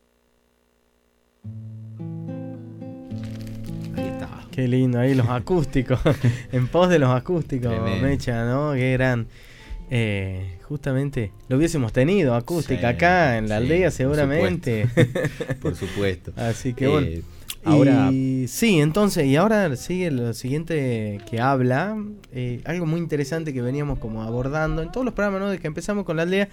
Ahí está. Qué lindo, ahí los acústicos, en pos de los acústicos, Tremendo. Mecha, ¿no? Qué gran. Eh, justamente lo hubiésemos tenido acústica Sí, acá en la sí, aldea por seguramente. Por supuesto. Así que Eh, bueno. ahora, Y, sí, entonces, y ahora sigue lo siguiente que habla, eh, algo muy interesante que veníamos como abordando en todos los programas, ¿no? Desde que empezamos con la aldea,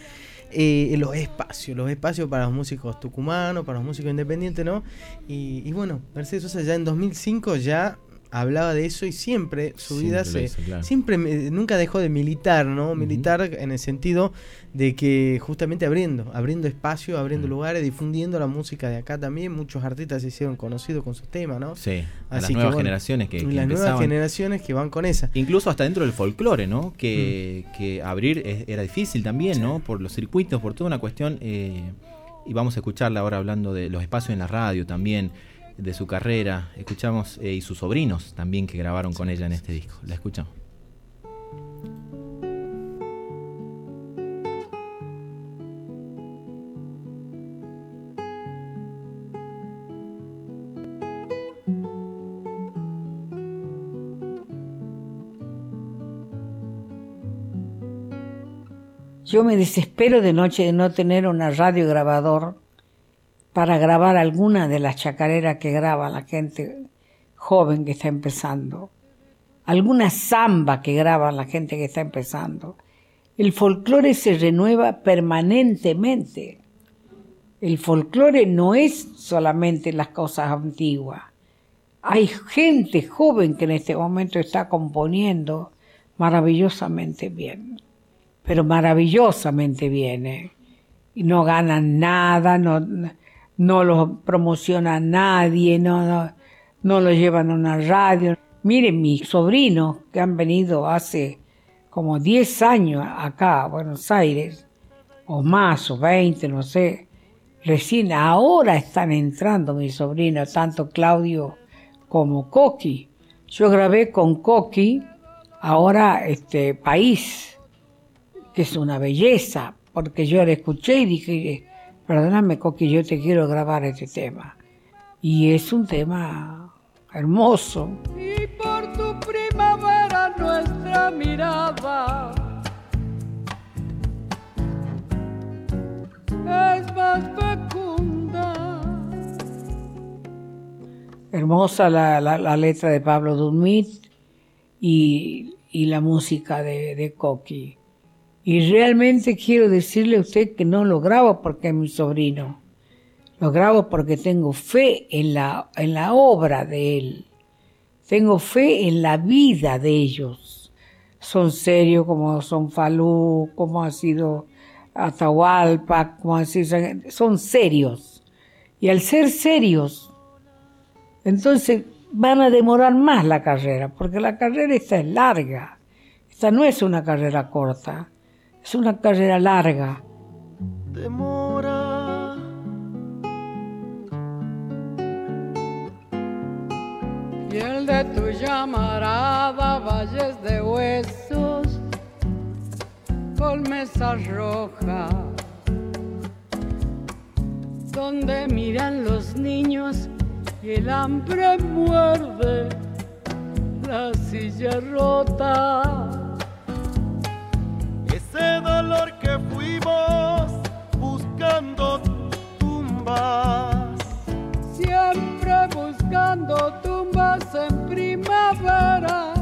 eh, los espacios, los espacios para los músicos tucumanos, para los músicos independientes, ¿no? Y, y bueno, Mercedes Sosa ya en 2005 ya hablaba de eso y siempre su vida se, hizo, claro. siempre me- nunca dejó de militar, ¿no? Militar en el sentido de que justamente abriendo, abriendo espacio, abriendo lugares, difundiendo la música de acá también. Muchos artistas se hicieron conocidos con sus temas, ¿no? sí, a las Así que, nuevas bueno, generaciones que, que las nuevas generaciones que van con esa. Incluso hasta dentro del folclore, ¿no? Que, Mm. que abrir es- era difícil también, ¿no? Por los circuitos, por toda una cuestión. eh, y vamos a escucharla ahora hablando de los espacios en la radio también, de su carrera. Escuchamos, eh, y sus sobrinos también que grabaron con ella en este disco. La escuchamos. Yo me desespero de noche de no tener una radio grabador para grabar alguna de las chacareras que graba la gente joven que está empezando, alguna samba que graba la gente que está empezando. El folclore se renueva permanentemente. El folclore no es solamente las cosas antiguas. Hay gente joven que en este momento está componiendo maravillosamente bien pero maravillosamente bien. ¿eh? Y no ganan nada, no lo promociona nadie, no, no, no lo llevan a una radio. Miren, mis sobrinos que han venido hace como 10 años acá a Buenos Aires, o más, o 20, no sé, recién ahora están entrando mis sobrinos, tanto Claudio como Coqui. Yo grabé con Coqui ahora este País que es una belleza, porque yo la escuché y dije, perdóname Coqui, yo te quiero grabar este tema. Y es un tema hermoso. y por tu primavera nuestra mirada es más fecunda. Hermosa la, la- la letra de Pablo Dumit y, y la música de, de Coqui. Y realmente quiero decirle a usted que no lo grabo porque es mi sobrino. Lo grabo porque tengo fe en la, en la obra de él. Tengo fe en la vida de ellos. Son serios como son Falú, como ha sido Atahualpa, como ha sido... Son serios. Y al ser serios, entonces van a demorar más la carrera, porque la carrera esta es larga. Esta no es una carrera corta, es una carrera larga. demora. Y el de tu llamarada, valles de huesos, con mesas rojas, donde miran los niños y el hambre muerde la silla rota. Ese dolor que fuimos buscando tumbas. Siempre buscando tumbas en primavera.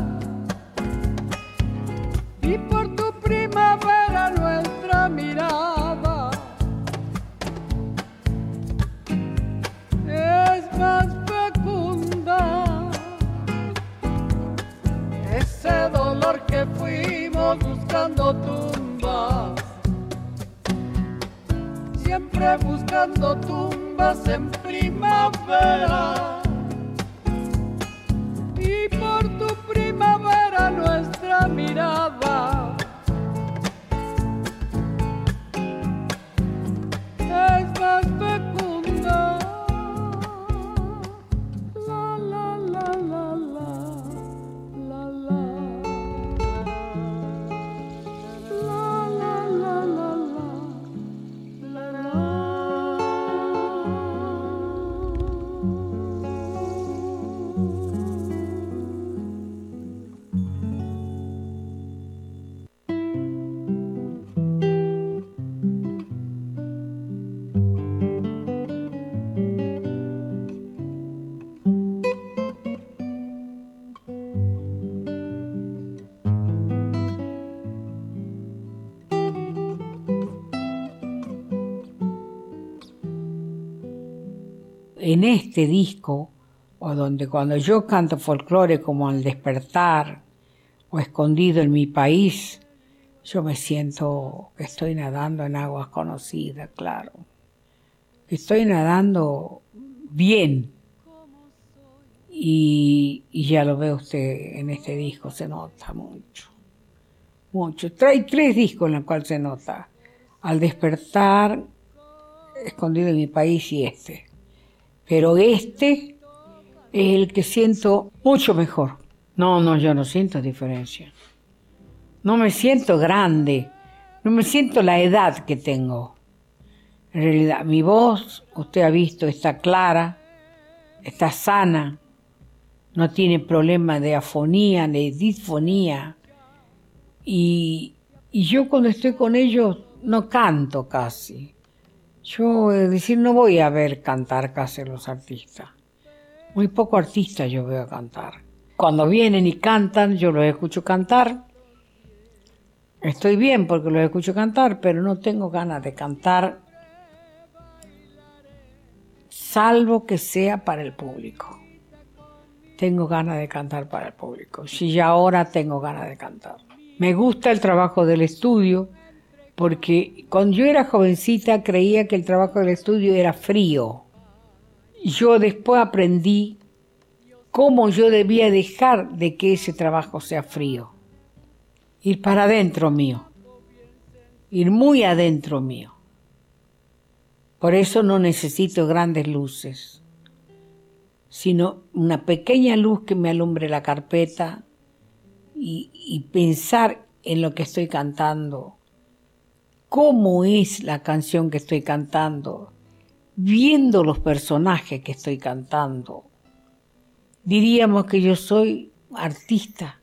Y por tu primavera nuestra mirada es más fecunda. Ese dolor que fuimos buscando tumbas siempre buscando tumbas en primavera. Y por tu primavera nuestra mirada en este disco, o donde cuando yo canto folclore como al despertar, o escondido en mi país, yo me siento que estoy nadando en aguas conocidas, claro. Estoy nadando bien. Y, y ya lo ve usted en este disco, se nota mucho. Mucho. Trae tres discos en los cuales se nota. Al despertar, escondido en mi país y este. Pero este es el que siento mucho mejor. No, no, yo no siento diferencia. No me siento grande, no me siento la edad que tengo. En realidad, mi voz, usted ha visto, está clara, está sana, no tiene problema de afonía, de disfonía. Y, y yo cuando estoy con ellos no canto casi. Yo, es decir, no voy a ver cantar casi los artistas. Muy poco artistas yo veo cantar. Cuando vienen y cantan, yo los escucho cantar Estoy bien porque lo escucho cantar, pero no tengo ganas de cantar salvo que sea para el público. Tengo ganas de cantar para el público. Si ya ahora tengo ganas de cantar. Me gusta el trabajo del estudio porque cuando yo era jovencita creía que el trabajo del estudio era frío. Yo después aprendí cómo yo debía dejar de que ese trabajo sea frío ir para adentro mío, ir muy adentro mío. Por eso no necesito grandes luces, sino una pequeña luz que me alumbre la carpeta y, y pensar en lo que estoy cantando, cómo es la canción que estoy cantando, viendo los personajes que estoy cantando. Diríamos que yo soy artista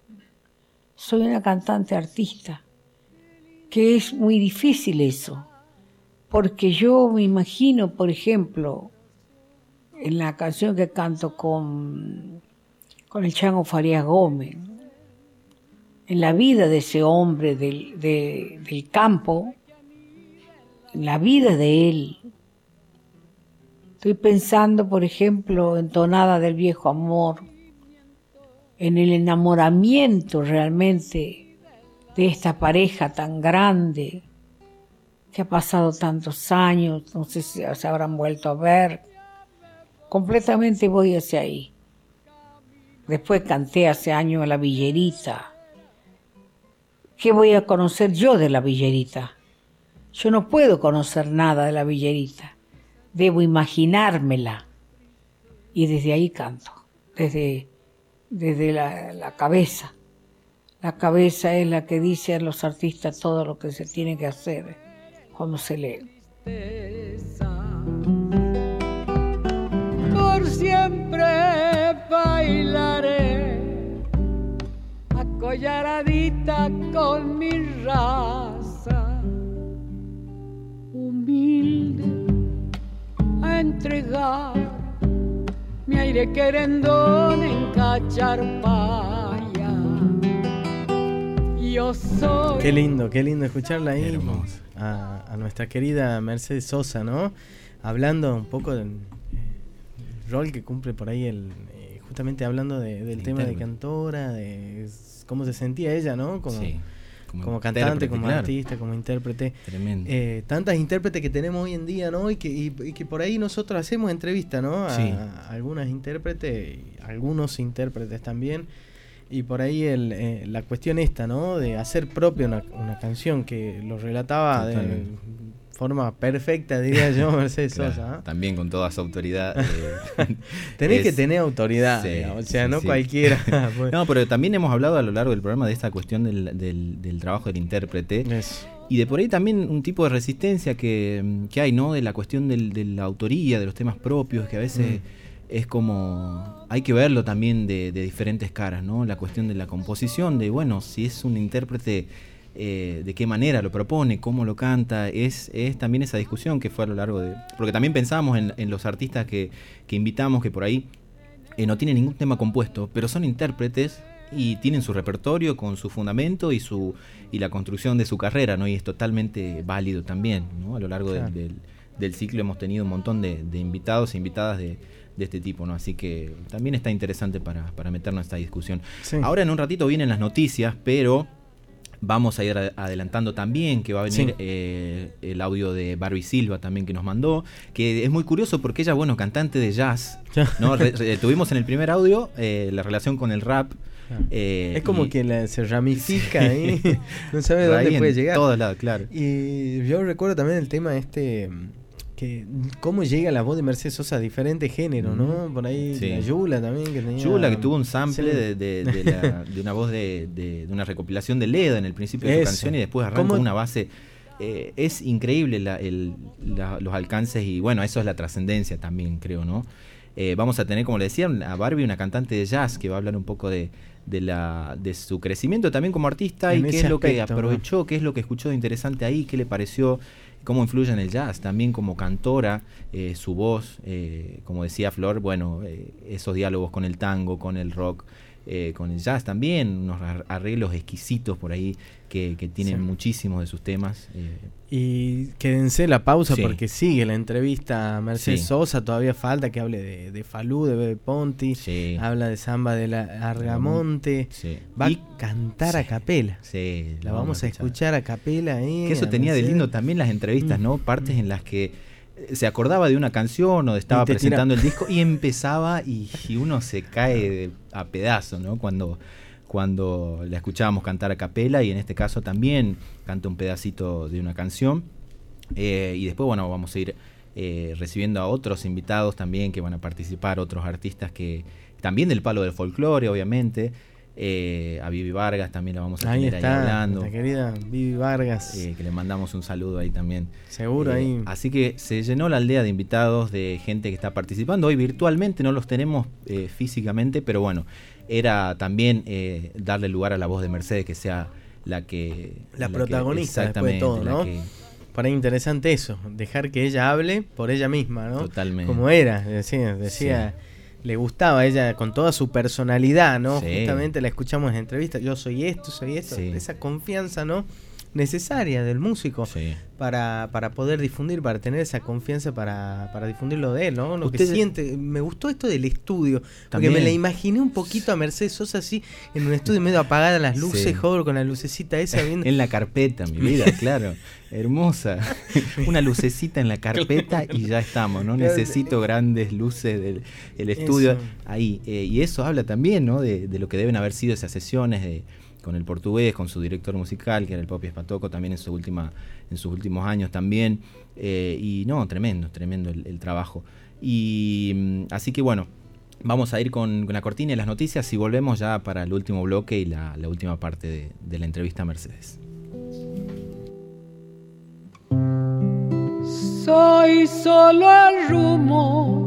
soy una cantante artista, que es muy difícil eso, porque yo me imagino, por ejemplo, en la canción que canto con, con el Chango Farías Gómez, en la vida de ese hombre del, del campo, la vida de él. Estoy pensando, por ejemplo, en Tonada del Viejo Amor, en el enamoramiento realmente de esta pareja tan grande que ha pasado tantos años, no sé si se habrán vuelto a ver. Completamente voy hacia ahí. Después canté hace años la villerita. ¿Qué voy a conocer yo de la villerita? Yo no puedo conocer nada de la villerita. Debo imaginármela. Y desde ahí canto. Desde desde la, cabeza. La cabeza es la que dice a los artistas todo lo que se tiene que hacer cuando se lee. Por siempre bailaré acollaradita con mi raza, humilde a entregar mi aire querendón en Cacharpaya. Yo soy. Qué lindo, qué lindo escucharla ahí. A, a, nuestra querida Mercedes Sosa, ¿no? Hablando un poco del eh, rol que cumple por ahí el. Eh, justamente hablando del tema de cantora, de cómo se sentía ella, ¿no? Como, sí como, cantante, como artista, como intérprete. Tremendo. Eh, tantas intérpretes que tenemos hoy en día, ¿no? Y que, y, que por ahí nosotros hacemos entrevistas, ¿no? A, algunas intérpretes, algunos intérpretes también. Y por ahí el, eh, la cuestión esta, ¿no? De hacer propia una, una canción que lo relataba de, forma perfecta, diría yo, Mercedes Sosa. ¿ah? También con toda su autoridad. Eh, Tenés que tener autoridad, o sea, no cualquiera. Pues. No, pero también hemos hablado a lo largo del programa de esta cuestión del, del, trabajo del intérprete. Y de por ahí también un tipo de resistencia que, que hay, ¿no? De la cuestión del, de la autoría, de los temas propios, que a veces... Mm. es como hay que verlo también de, de, diferentes caras, ¿no? La cuestión de la composición, de bueno, si es un intérprete eh, de qué manera lo propone, cómo lo canta, es, es también esa discusión que fue a lo largo de... Porque también pensamos en, los artistas que, invitamos que por ahí eh, no tienen ningún tema compuesto, pero son intérpretes y tienen su repertorio con su fundamento y su y la construcción de su carrera, ¿no? Y es totalmente válido también, ¿no? A lo largo del, del ciclo hemos tenido un montón de, de invitados e invitadas de, de este tipo, ¿no? Así que también está interesante para, para meternos en esta discusión. Sí. Ahora en un ratito vienen las noticias, pero vamos a ir adelantando también que va a venir Sí. eh, el audio de Barbie Silva también que nos mandó, que es muy curioso porque ella, bueno, cantante de jazz, ¿no? Re- re- tuvimos en el primer audio eh, la relación con el rap. eh, es como y- que la- se ramifica ahí, no sabe dónde en puede llegar. todos lados, claro. Y yo recuerdo también el tema este que cómo llega la voz de Mercedes Sosa a diferentes géneros, ¿no? Por ahí Sí. la Yula también que tenía Yula que tuvo un sample Sí. de, de- de la- de una voz de, una recopilación de Leda en el principio de su canción y después arranca ¿Cómo- una base. eh, es increíble la- el- la- los alcances y bueno, eso es la trascendencia también, creo, ¿no? Eh, vamos a tener, como le decía, a Barbie, una cantante de jazz que va a hablar un poco de, de la, de su crecimiento también como artista En y qué es lo que aprovechó, qué es lo que escuchó de interesante ahí, qué le pareció, cómo influye en el jazz, también como cantora, eh, su voz, eh, como decía Flor, bueno, eh, esos diálogos con el tango, con el rock, eh, con el jazz también, unos ar- arreglos exquisitos por ahí que, que tienen Sí. muchísimos de sus temas. eh, Y quédense la pausa Sí. porque sigue la entrevista a Mercedes Sí. Sosa, todavía falta que hable de, de Falú, de Bebe Ponti, habla de Samba de la Argamonte, va Y- a cantar a capela. sí, La vamos a escuchar a capela. Que eso tenía de lindo también las entrevistas, ¿no? Partes en las que eh, se acordaba de una canción o estaba tira- presentando el disco y empezaba y, y uno se cae de- a pedazos, ¿no? Cuando, cuando la escuchábamos cantar a capela y en este caso también canta un pedacito de una canción. Eh, y después, bueno, vamos a ir eh, recibiendo a otros invitados también que van a participar, otros artistas que también del palo del folclore, obviamente. Eh, a Vivi Vargas también la vamos a Ahí tener ahí hablando. la querida Vivi Vargas. Eh, que le mandamos un saludo ahí también. Seguro Eh, ahí. Así que se llenó la aldea de invitados, de gente que está participando. Hoy virtualmente no los tenemos eh, físicamente, pero bueno, era también eh, darle lugar a la voz de Mercedes que sea la que... La que- protagonista después de todo, ¿no? que- Para interesante eso, dejar que ella hable por ella misma, ¿no? Totalmente. Como era, decía, decía le gustaba a ella con toda su personalidad, ¿no? Sí. Justamente la escuchamos en entrevistas, yo soy esto, soy esto, Sí. esa confianza, ¿no? Necesaria del músico sí. para, para poder difundir, para tener esa confianza para, para difundirlo de él, ¿no? Lo que siente. Me gustó esto del estudio, porque me la imaginé un poquito a Mercedes Sosa así, en un estudio medio apagada las luces, Sí. joven, con la lucecita esa viendo. En la carpeta, mi vida, claro. Hermosa. Una lucecita en la carpeta y ya estamos, ¿no? Necesito grandes luces del el estudio Eso. ahí. Eh, y eso habla también, ¿no? De, de lo que deben haber sido esas sesiones de, con el portugués, con su director musical, que era el Popi Espatoco, también en, en sus últimos años también. Eh, y no, tremendo, tremendo el, trabajo. Y mm, así que bueno, vamos a ir con, con la cortina y las noticias y volvemos ya para el último bloque y la, última parte de, de la entrevista a Mercedes. Soy solo el rumor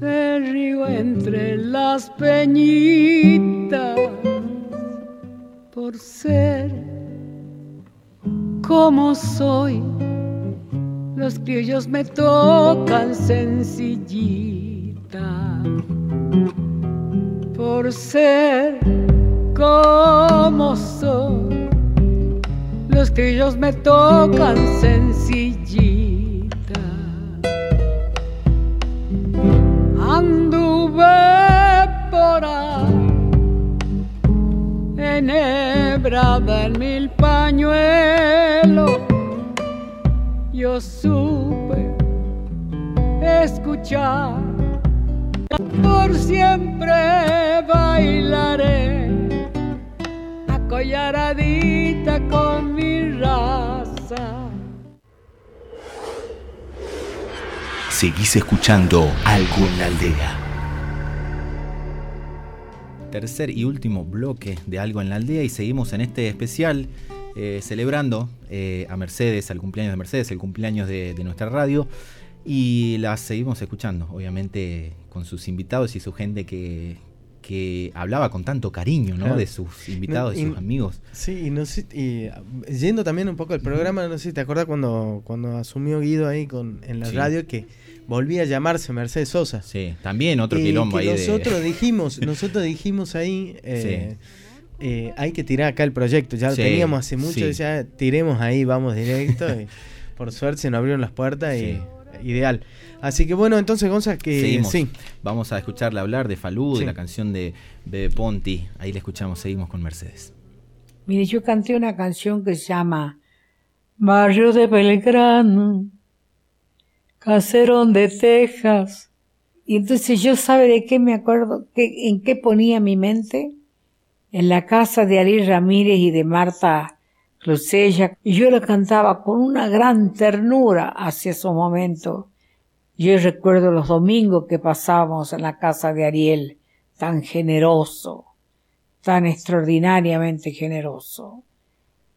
del río entre las peñitas por ser como soy. Los criollos me tocan sencillita por ser como soy. Los criollos me tocan sencillita. Anduve por ahí, enhebrada en mil pañuelos. Yo supe escuchar, por siempre bailaré acollaradita con mi raza. Seguís escuchando Algo en la Aldea. Tercer y último bloque de Algo en la Aldea y seguimos en este especial eh, celebrando eh, a Mercedes, al cumpleaños de Mercedes, el cumpleaños de, de nuestra radio y la seguimos escuchando, obviamente con sus invitados y su gente que, que hablaba con tanto cariño ¿no? Claro. de sus invitados No, y sus amigos. Sí, y no sé, y yendo también un poco al programa, no sé si te acuerdas cuando, cuando asumió Guido ahí con, en la Sí. radio que volvía a llamarse Mercedes Sosa. Sí, también otro Y quilombo que ahí de- nosotros dijimos, nosotros dijimos ahí, eh, eh, hay que tirar acá el proyecto, ya lo Sí, teníamos hace mucho, sí. ya tiremos ahí, vamos directo. y Por suerte se nos abrieron las puertas y ideal. Así que bueno, entonces Gonza, que Seguimos. sí. Vamos a escucharle hablar de Falú, Sí. de la canción de Bebe Ponti. Ahí le escuchamos, seguimos con Mercedes. Mire, yo canté una canción que se llama Barrio de Belgrano, Caserón de Texas. Y entonces yo sabe de qué me acuerdo, ¿Qué- en qué ponía mi mente, en la casa de Ari Ramírez y de Marta Clusella. Y yo la cantaba con una gran ternura hacia esos momentos. Yo recuerdo los domingos que pasábamos en la casa de Ariel, tan generoso, tan extraordinariamente generoso.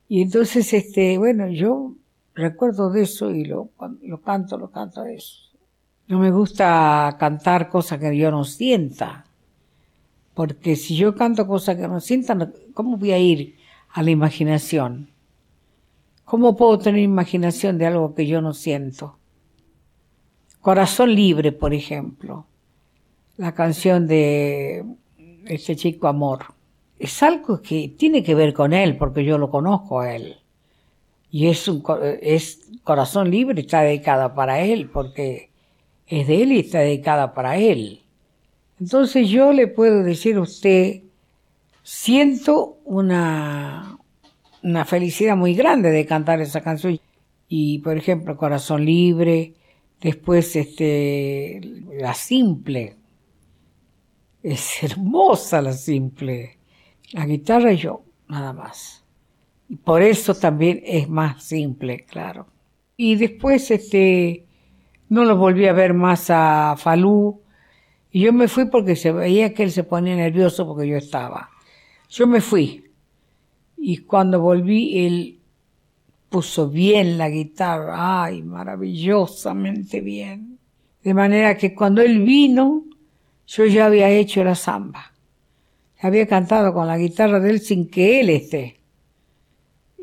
Y entonces, este, bueno, yo recuerdo de eso y lo, lo canto, lo canto eso. No me gusta cantar cosas que yo no sienta, porque si yo canto cosas que no sienta, ¿cómo voy a ir a la imaginación? ¿Cómo puedo tener imaginación de algo que yo no siento? Corazón libre, por ejemplo, la canción de este chico amor. Es algo que tiene que ver con él, porque yo lo conozco a él. Y es un es corazón libre, está dedicada para él, porque es de él y está dedicada para él. Entonces yo le puedo decir a usted, siento una, una felicidad muy grande de cantar esa canción. Y por ejemplo, Corazón Libre, después este, La Simple. Es hermosa la simple. La guitarra y yo, nada más. Y por eso también es más simple, claro. Y después, este, no lo volví a ver más a Falú. Y yo me fui porque se veía que él se ponía nervioso porque yo estaba. Yo me fui. Y cuando volví, él puso bien la guitarra. Ay, maravillosamente bien. De manera que cuando él vino, yo ya había hecho la samba. Había cantado con la guitarra de él sin que él esté.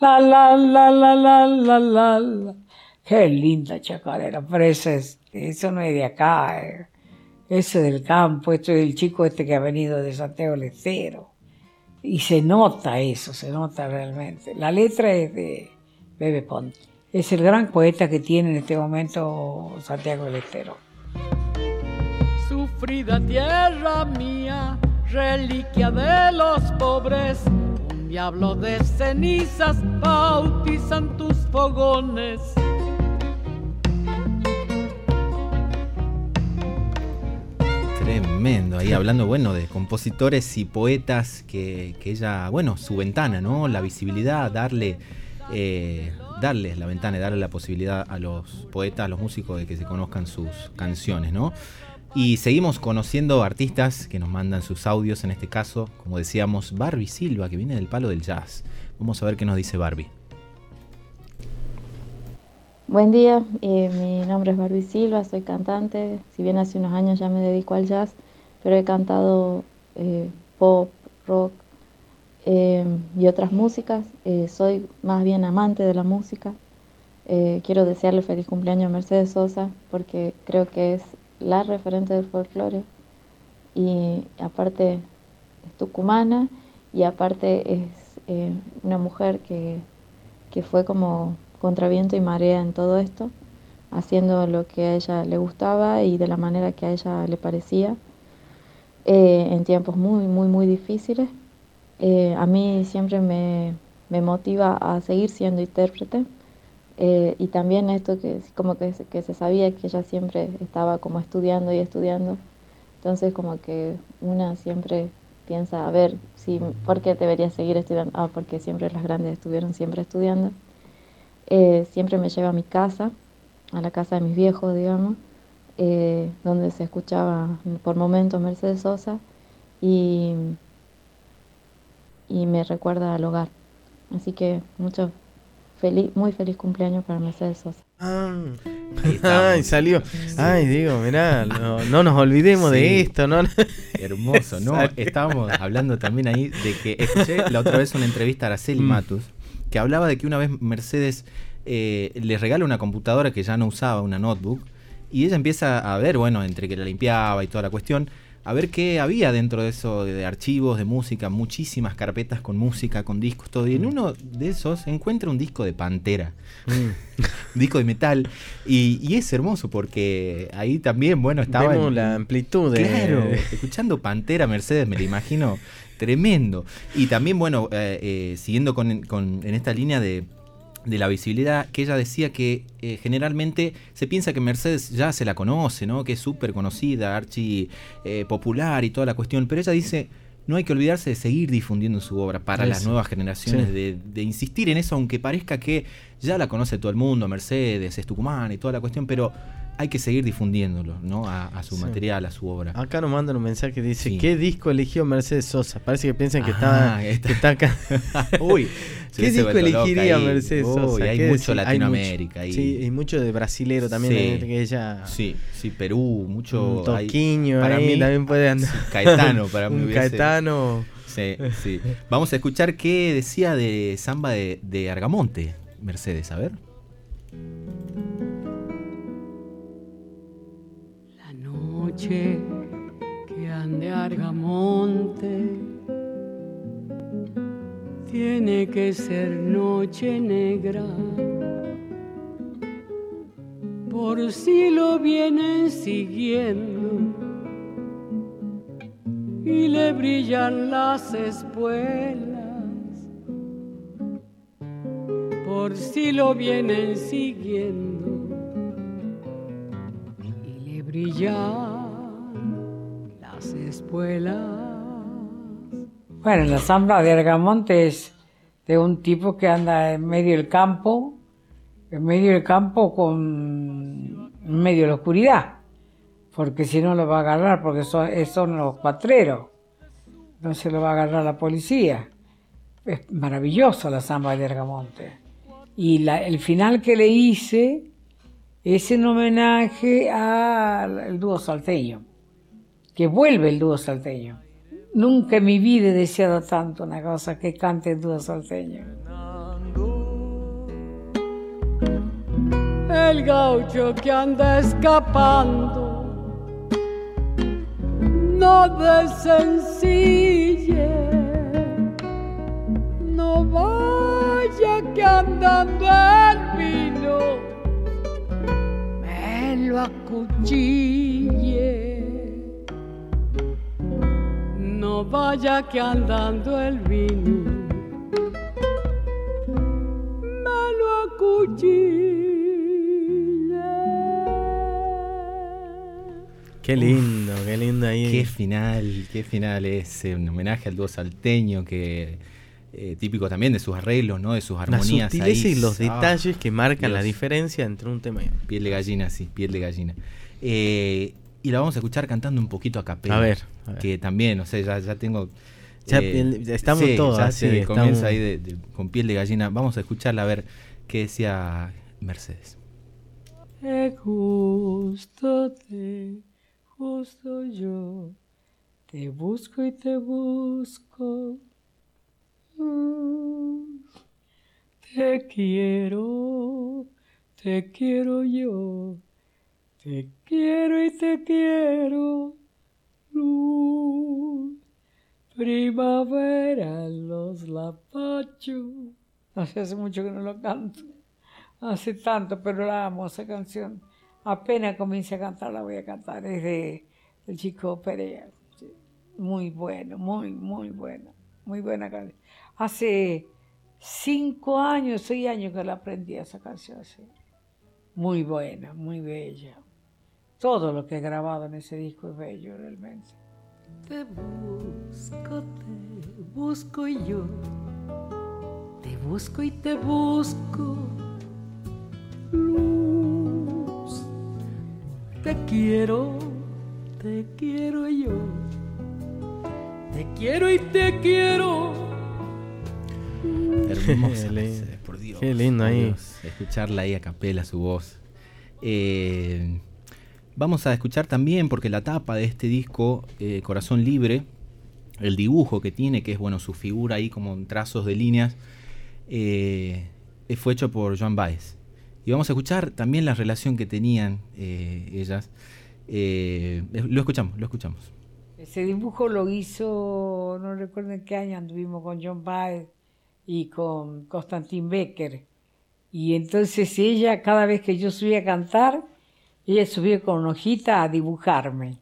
La, la, la, la, la, la, la, la. Qué linda chacarera, pero eso, es, eso no es de acá, eh. eso es del campo, esto es el chico este que ha venido de Santiago del Estero. Y se nota eso, se nota realmente. La letra es de Bebe Ponte. Es el gran poeta que tiene en este momento Santiago del Estero. Sufrida tierra mía, reliquia de los pobres diablo de cenizas bautizan tus fogones. Tremendo, ahí hablando, bueno, de compositores y poetas que, que ella, bueno, su ventana, ¿no? La visibilidad, darle, eh, darles la ventana, y darle la posibilidad a los poetas, a los músicos de que se conozcan sus canciones, ¿no? Y seguimos conociendo artistas que nos mandan sus audios, en este caso, como decíamos, Barbie Silva, que viene del palo del jazz. Vamos a ver qué nos dice Barbie. Buen día, eh, mi nombre es Barbie Silva, soy cantante, si bien hace unos años ya me dedico al jazz, pero he cantado eh, pop, rock eh, y otras músicas. Eh, soy más bien amante de la música. Quiero desearle feliz cumpleaños a Mercedes Sosa porque creo que es la referente del folclore y aparte es tucumana y aparte es eh, una mujer que, que fue como contra viento y marea en todo esto, haciendo lo que a ella le gustaba y de la manera que a ella le parecía, eh, en tiempos muy, muy, muy difíciles. Eh, a mí siempre me, me motiva a seguir siendo intérprete eh, y también esto que como que, se- sabía que ella siempre estaba como estudiando y estudiando, entonces como que una siempre piensa, a ver, si, ¿por qué debería seguir estudiando? Ah, porque siempre las grandes estuvieron siempre estudiando. Eh, siempre me lleva a mi casa, a la casa de mis viejos, digamos, eh, donde se escuchaba por momentos Mercedes Sosa y, y me recuerda al hogar. Así que mucho feliz, muy feliz cumpleaños para Mercedes Sosa. Ah. Ay, salió. Ay, digo, mirá, no, no nos olvidemos de esto, ¿no? Hermoso, ¿no? Salió. Estábamos hablando también ahí de que escuché la otra vez una entrevista a Araceli Mm. Matus, que hablaba de que una vez Mercedes eh, le regala una computadora que ya no usaba, una notebook, y ella empieza a ver, bueno, entre que la limpiaba y toda la cuestión, a ver qué había dentro de eso, de archivos, de música, muchísimas carpetas con música, con discos, todo. Y en uno de esos encuentra un disco de Pantera, un disco de metal, y, y es hermoso porque ahí también, bueno, estaba... Vemos en- la amplitud de. Claro, escuchando Pantera Mercedes, me lo imagino tremendo. Y también, bueno, eh, eh, siguiendo con, con- en esta línea de, de la visibilidad, que ella decía que eh, generalmente se piensa que Mercedes ya se la conoce, ¿no? Que es súper conocida, archi eh, popular y toda la cuestión, pero ella dice... No hay que olvidarse de seguir difundiendo su obra para Eso. las nuevas generaciones, Sí. de, de insistir en eso, aunque parezca que ya la conoce todo el mundo, Mercedes, es tucumana y toda la cuestión, pero hay que seguir difundiéndolo, ¿no? A, a su Sí. material, a su obra. Acá nos mandan un mensaje que dice: Sí. ¿Qué disco eligió Mercedes Sosa? Parece que piensan que, Ah, está, ahí está. que está acá. Uy, ¿Qué disco elegiría ahí. Mercedes Uy, Sosa? hay ¿Qué mucho decir? Latinoamérica ahí. Sí, y mucho de brasilero también. Sí. que ella. Sí, sí, Perú, mucho. un hay- toquiño para mí, también puede andar. Caetano, para mí Un hubiese- Caetano. Sí, sí. Vamos a escuchar qué decía de Samba de, de Argamonte, Mercedes, a ver. Que ande Argamonte tiene que ser noche negra. Por si lo vienen siguiendo y le brillan las espuelas. Por si lo vienen siguiendo y le brillan las espuelas. Bueno, la zambra de Argamonte es de un tipo que anda en medio del campo, en medio del campo con en medio de la oscuridad, porque si no lo va a agarrar, porque son, son los patreros, no se lo va a agarrar la policía. Es maravillosa la zamba de Argamonte. Y el final que le hice es en homenaje al dúo salteño, que vuelve el dúo salteño. Nunca en mi vida he deseado tanto una cosa que cante el dúo salteño. El gaucho que anda escapando, no desencille, no vaya que andando el vino me lo acuchille. No vaya que andando el vino me lo acuchille. Qué lindo, qué lindo ahí. Qué final, qué final es un homenaje al dúo salteño que eh, típico también de sus arreglos, ¿no? De sus la armonías. sutileza ahí. y los Ah, detalles que marcan la diferencia entre un tema y otro. Piel de gallina, sí, piel de gallina. Eh, y la vamos a escuchar cantando un poquito a capela. A ver, a ver. Que también, no sé, ya, ya tengo. Ya piel- estamos sí, todos ya así, se estamos- comienza ahí de- de- con piel de gallina. Vamos a escucharla a ver qué decía Mercedes. Te gusto, te gusto yo, te busco y te busco. Mm, Te quiero, te quiero yo, te quiero y te quiero. Luz, primavera, los lapachos. Sé, hace mucho que no lo canto. Hace tanto, pero la amo esa canción. Apenas comience a cantar, la voy a cantar. Es de chico Perea. Muy bueno, muy, muy bueno. Muy buena canción. Hace cinco años, seis años que la aprendí esa canción. sí. Muy buena, muy bella. Todo lo que he grabado en ese disco es bello, realmente. Te busco, te busco y yo. Te busco y te busco. Luz. Te quiero, te quiero yo. Te quiero y te quiero. Hermosa Qué lindo. Mercedes, por Dios. Qué lindo ahí. Dios. Escucharla ahí a capela, su voz. Eh, vamos a escuchar también, porque la tapa de este disco, eh, Corazón Libre, el dibujo que tiene, que es bueno su figura ahí como en trazos de líneas, eh, fue hecho por Joan Baez. Y vamos a escuchar también la relación que tenían ellas. lo escuchamos, lo escuchamos. Ese dibujo lo hizo, no recuerdo en qué año anduvimos con John Baez y con Constantin Becker. Y entonces ella, cada vez que yo subía a cantar, ella subía con hojita a dibujarme.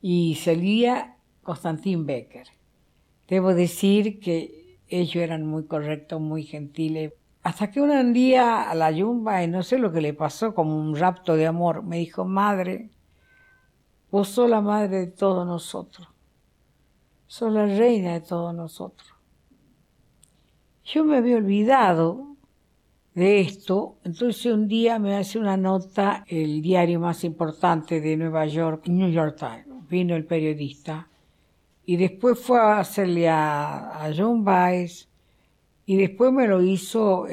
Y salía Constantin Becker. Debo decir que ellos eran muy correctos, muy gentiles. Hasta que un día a la Yumba, y no sé lo que le pasó, como un rapto de amor, me dijo, madre, vos sos la madre de todos nosotros. Sos la reina de todos nosotros. Yo me había olvidado de esto. Entonces un día me hace una nota el diario más importante de Nueva York, New York Times. Vino el periodista y después fue a hacerle a, John Baez y después me lo hizo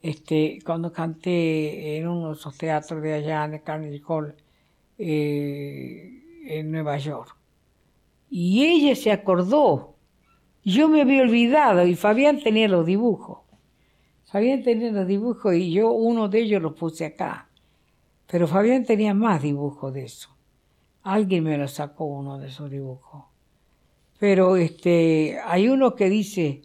este, cuando canté en uno de esos teatros de allá en Carnegie Hall eh, en Nueva York. Y ella se acordó. Yo me había olvidado y Fabián tenía los dibujos. Fabián tenía los dibujos y yo uno de ellos lo puse acá. Pero Fabián tenía más dibujos de eso. Alguien me lo sacó uno de esos dibujos. Pero este, hay uno que dice,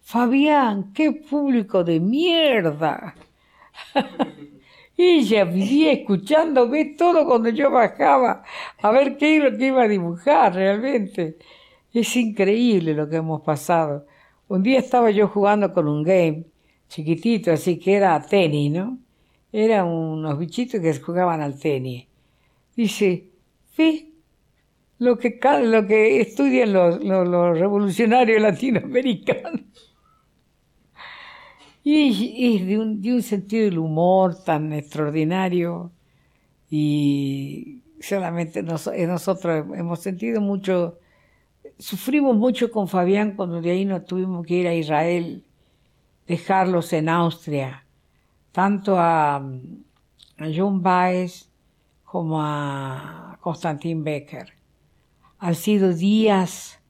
Fabián, qué público de mierda. Ella vivía escuchándome todo cuando yo bajaba a ver qué iba a dibujar realmente. Es increíble lo que hemos pasado. Un día estaba yo jugando con un game chiquitito, así que era tenis, ¿no? Eran unos bichitos que jugaban al tenis. Dice, ve lo que, lo que estudian los, los, revolucionarios latinoamericanos. Y es de un, de un sentido del humor tan extraordinario y solamente nosotros hemos sentido mucho, sufrimos mucho con Fabián cuando de ahí nos tuvimos que ir a Israel dejarlos en Austria, tanto a, John Baez como a Constantin Becker. Han sido días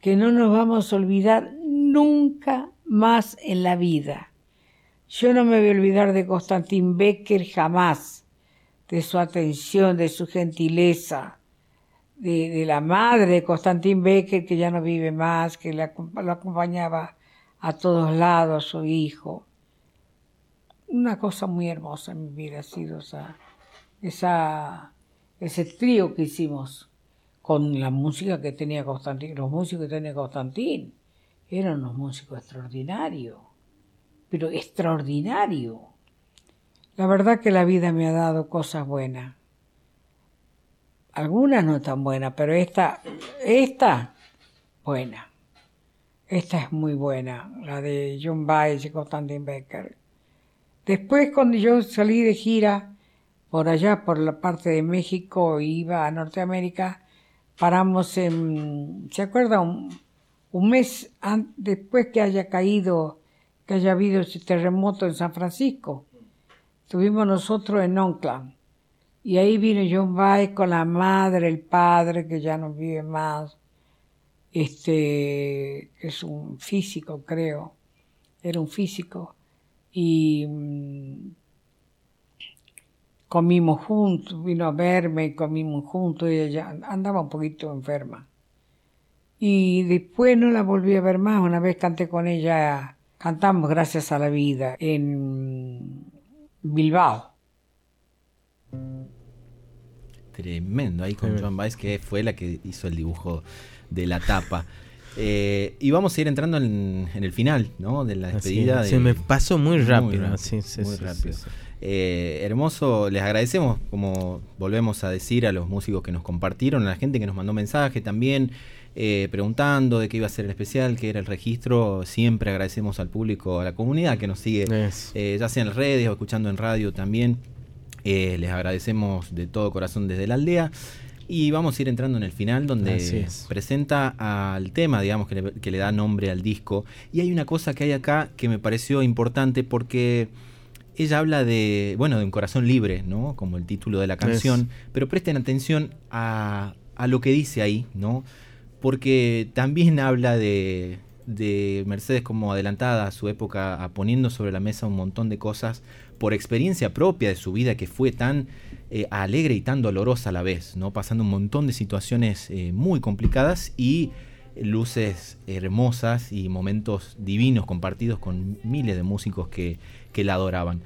que no nos vamos a olvidar nunca más en la vida. Yo no me voy a olvidar de Constantin Becker jamás, de su atención, de su gentileza, de, la madre de Constantin Becker, que ya no vive más, que lo acompañaba a todos lados su hijo. Una cosa muy hermosa en mi vida ha sido esa, esa, ese trío que hicimos con la música que tenía Constantín, los músicos que tenía Constantín. Eran unos músicos extraordinarios, pero extraordinarios. La verdad que la vida me ha dado cosas buenas. Algunas no tan buenas, pero esta, esta, buena. Esta es muy buena, la de John Baez y Constantin Becker. Después, cuando yo salí de gira por allá, por la parte de México, iba a Norteamérica, paramos en, ¿se acuerda? Un, mes después que haya caído, que haya habido ese terremoto en San Francisco. Estuvimos nosotros en Oakland. Y ahí vino John Baez con la madre, el padre, que ya no vive más este, es un físico, creo, era un físico, y mm, comimos juntos, vino a verme, y comimos juntos, y ella andaba un poquito enferma. Y después no la volví a ver más, una vez canté con ella, cantamos Gracias a la Vida en Bilbao. Tremendo, ahí con John Baez, que fue la que hizo el dibujo de la tapa. Eh, y vamos a ir entrando en, el final, ¿no? De la despedida. se me pasó muy rápido. Muy rápido. Eh, hermoso, les agradecemos, como volvemos a decir, a los músicos que nos compartieron, a la gente que nos mandó mensaje también, eh, preguntando de qué iba a ser el especial, qué era el registro. Siempre agradecemos al público, a la comunidad que nos sigue, ya sea en redes o escuchando en radio también. les agradecemos de todo corazón desde la aldea. Y vamos a ir entrando en el final donde presenta al tema, digamos, que le, da nombre al disco. Y hay una cosa que hay acá que me pareció importante porque ella habla de, bueno, de un corazón libre, ¿no? Como el título de la canción, pero presten atención a, a lo que dice ahí, ¿no? Porque también habla de, de Mercedes como adelantada a su época, a poniendo sobre la mesa un montón de cosas por experiencia propia de su vida que fue tan eh, alegre y tan dolorosa a la vez, ¿no? pasando un montón de situaciones eh, muy complicadas y luces hermosas y momentos divinos compartidos con miles de músicos que, que la adoraban.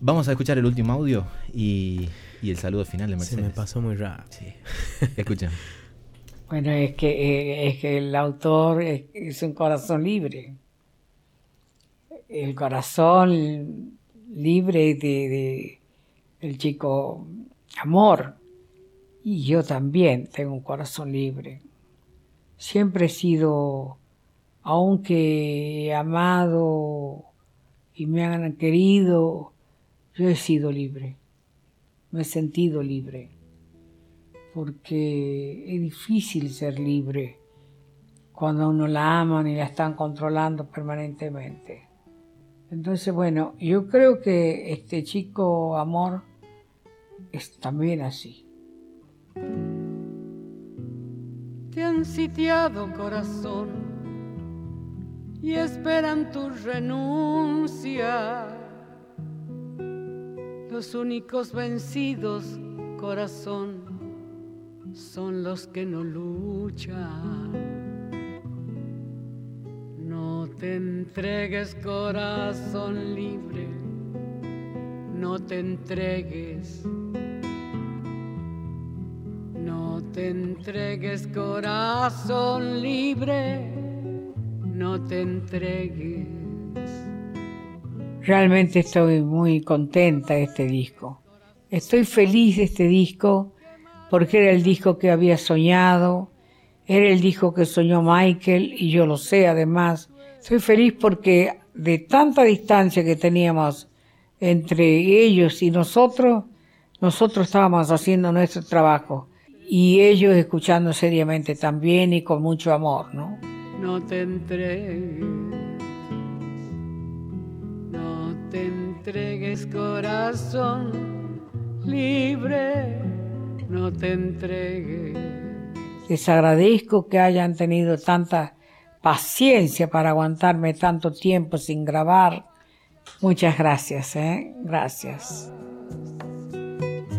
Vamos a escuchar el último audio y, y el saludo final de Se Mercedes. me pasó muy rápido. Sí. Escuchen. Bueno, es que, eh, es que el autor es, es un corazón libre. El corazón libre de, el chico amor. Y yo también tengo un corazón libre. Siempre he sido, aunque he amado y me han querido, yo he sido libre. Me he sentido libre porque es difícil ser libre cuando uno la aman y la están controlando permanentemente. Entonces, bueno, yo creo que este chico amor es también así. Te han sitiado corazón y esperan tu renuncia. Los únicos vencidos, corazón, son los que no luchan. No te entregues, corazón libre, no te entregues. No te entregues, corazón libre, no te entregues. Realmente estoy muy contenta de este disco. Estoy feliz de este disco porque era el disco que había soñado, era el disco que soñó Michael y yo lo sé además. Estoy feliz porque de tanta distancia que teníamos entre ellos y nosotros, nosotros estábamos haciendo nuestro trabajo y ellos escuchando seriamente también y con mucho amor, ¿no? No te entregues, no te entregues, corazón libre, no te entregues. Les agradezco que hayan tenido tanta paciencia para aguantarme tanto tiempo sin grabar. Muchas gracias, ¿eh? Gracias.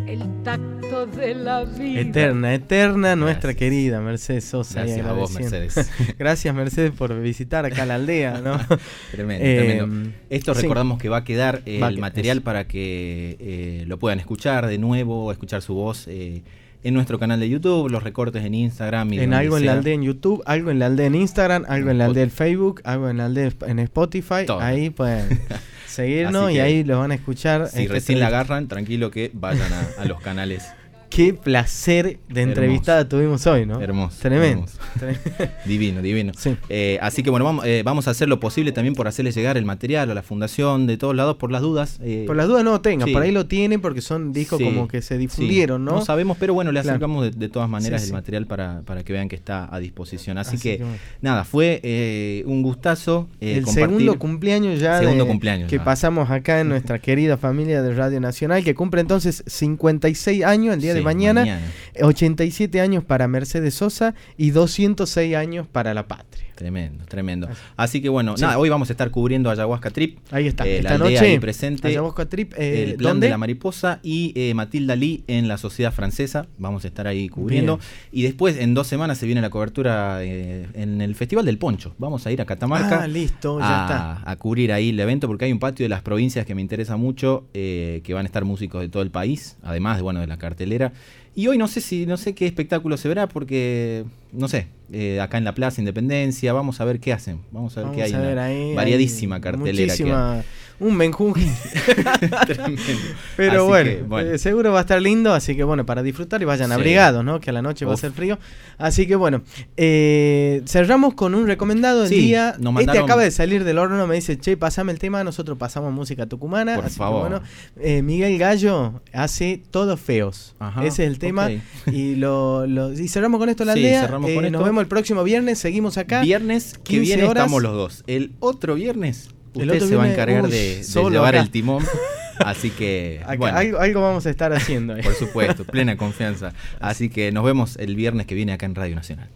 El tacto de la vida. Eterna, eterna nuestra querida Mercedes Sosa. Gracias a vos. Mercedes. Gracias, Mercedes, por visitar acá la aldea, ¿no? Tremendo, Eh, tremendo. Esto sí. recordamos que va a quedar eh, Va el material para que eh, lo puedan escuchar de nuevo, escuchar su voz eh, en nuestro canal de YouTube, los recortes en Instagram y En algo en la aldea en YouTube, algo en la aldea en Instagram, algo en la aldea en Facebook, algo en la aldea en Spotify. Todo. Ahí pueden seguirnos y ahí lo van a escuchar. Si Esta recién la agarran, tranquilo que vayan a, a los canales. Qué placer de entrevistada tuvimos hoy, ¿no? Hermoso. Tremendo. hermoso. divino, divino. Sí. Eh, así que bueno, vamos, eh, vamos a hacer lo posible también por hacerle llegar el material a la fundación de todos lados por las dudas. eh, Por las dudas no tenga, sí. por ahí lo tienen porque son discos Sí, como que se difundieron, ¿no? No sabemos, pero bueno, le Claro. acercamos de, de todas maneras el material para, para que vean que está a disposición. Así, Así que, que bueno. nada, fue un gustazo. el segundo cumpleaños ya Segundo de- cumpleaños que ya. pasamos acá en nuestra querida familia de Radio Nacional, que cumple entonces 56 años el día de Sí, mañana, mañana. 87 años para Mercedes Sosa y 206 años para la patria. Tremendo, tremendo. Así que bueno, Sí. nada, hoy vamos a estar cubriendo Ayahuasca Trip. Ahí está, eh, esta la noche, ahí presente. Ayahuasca Trip, eh, el plan ¿dónde? de la mariposa y eh, Matilda Lee en la Sociedad Francesa. Vamos a estar ahí cubriendo. Bien. Y después, en dos semanas, se viene la cobertura eh, en el Festival del Poncho. Vamos a ir a Catamarca. Ah, listo, ya a, está. a cubrir ahí el evento porque hay un patio de las provincias que me interesa mucho, eh, que van a estar músicos de todo el país, además de bueno de la cartelera. Y hoy no sé si no sé qué espectáculo se verá porque no sé eh, acá en la Plaza Independencia vamos a ver qué hacen, vamos a ver Vamos qué hay. a ver una ahí, variadísima cartelera. que muchísima- un menjunje. Pero Así bueno, que, bueno. eh, seguro va a estar lindo, así que bueno, para disfrutar y vayan Sí. abrigados, ¿no? Que a la noche va a ser frío. Así que bueno, eh, cerramos con un recomendado del Sí, día. nos Este mandaron- acaba de salir del horno, me dice, che, pasame el tema, nosotros pasamos música tucumana. Por así que favor. bueno, eh, Miguel Gallo hace Todos Feos. Ajá, Ese es el tema. Y, lo, lo- y cerramos con esto la Sí, aldea. cerramos con esto. Nos vemos el próximo viernes, seguimos acá. Viernes que 15 viene horas. estamos los dos. El otro viernes usted se va a encargar uy, de, llevar acá. el timón. Así que, Acá bueno, algo, algo vamos a estar haciendo ahí. por supuesto, plena confianza. Así que nos vemos el viernes que viene acá en Radio Nacional.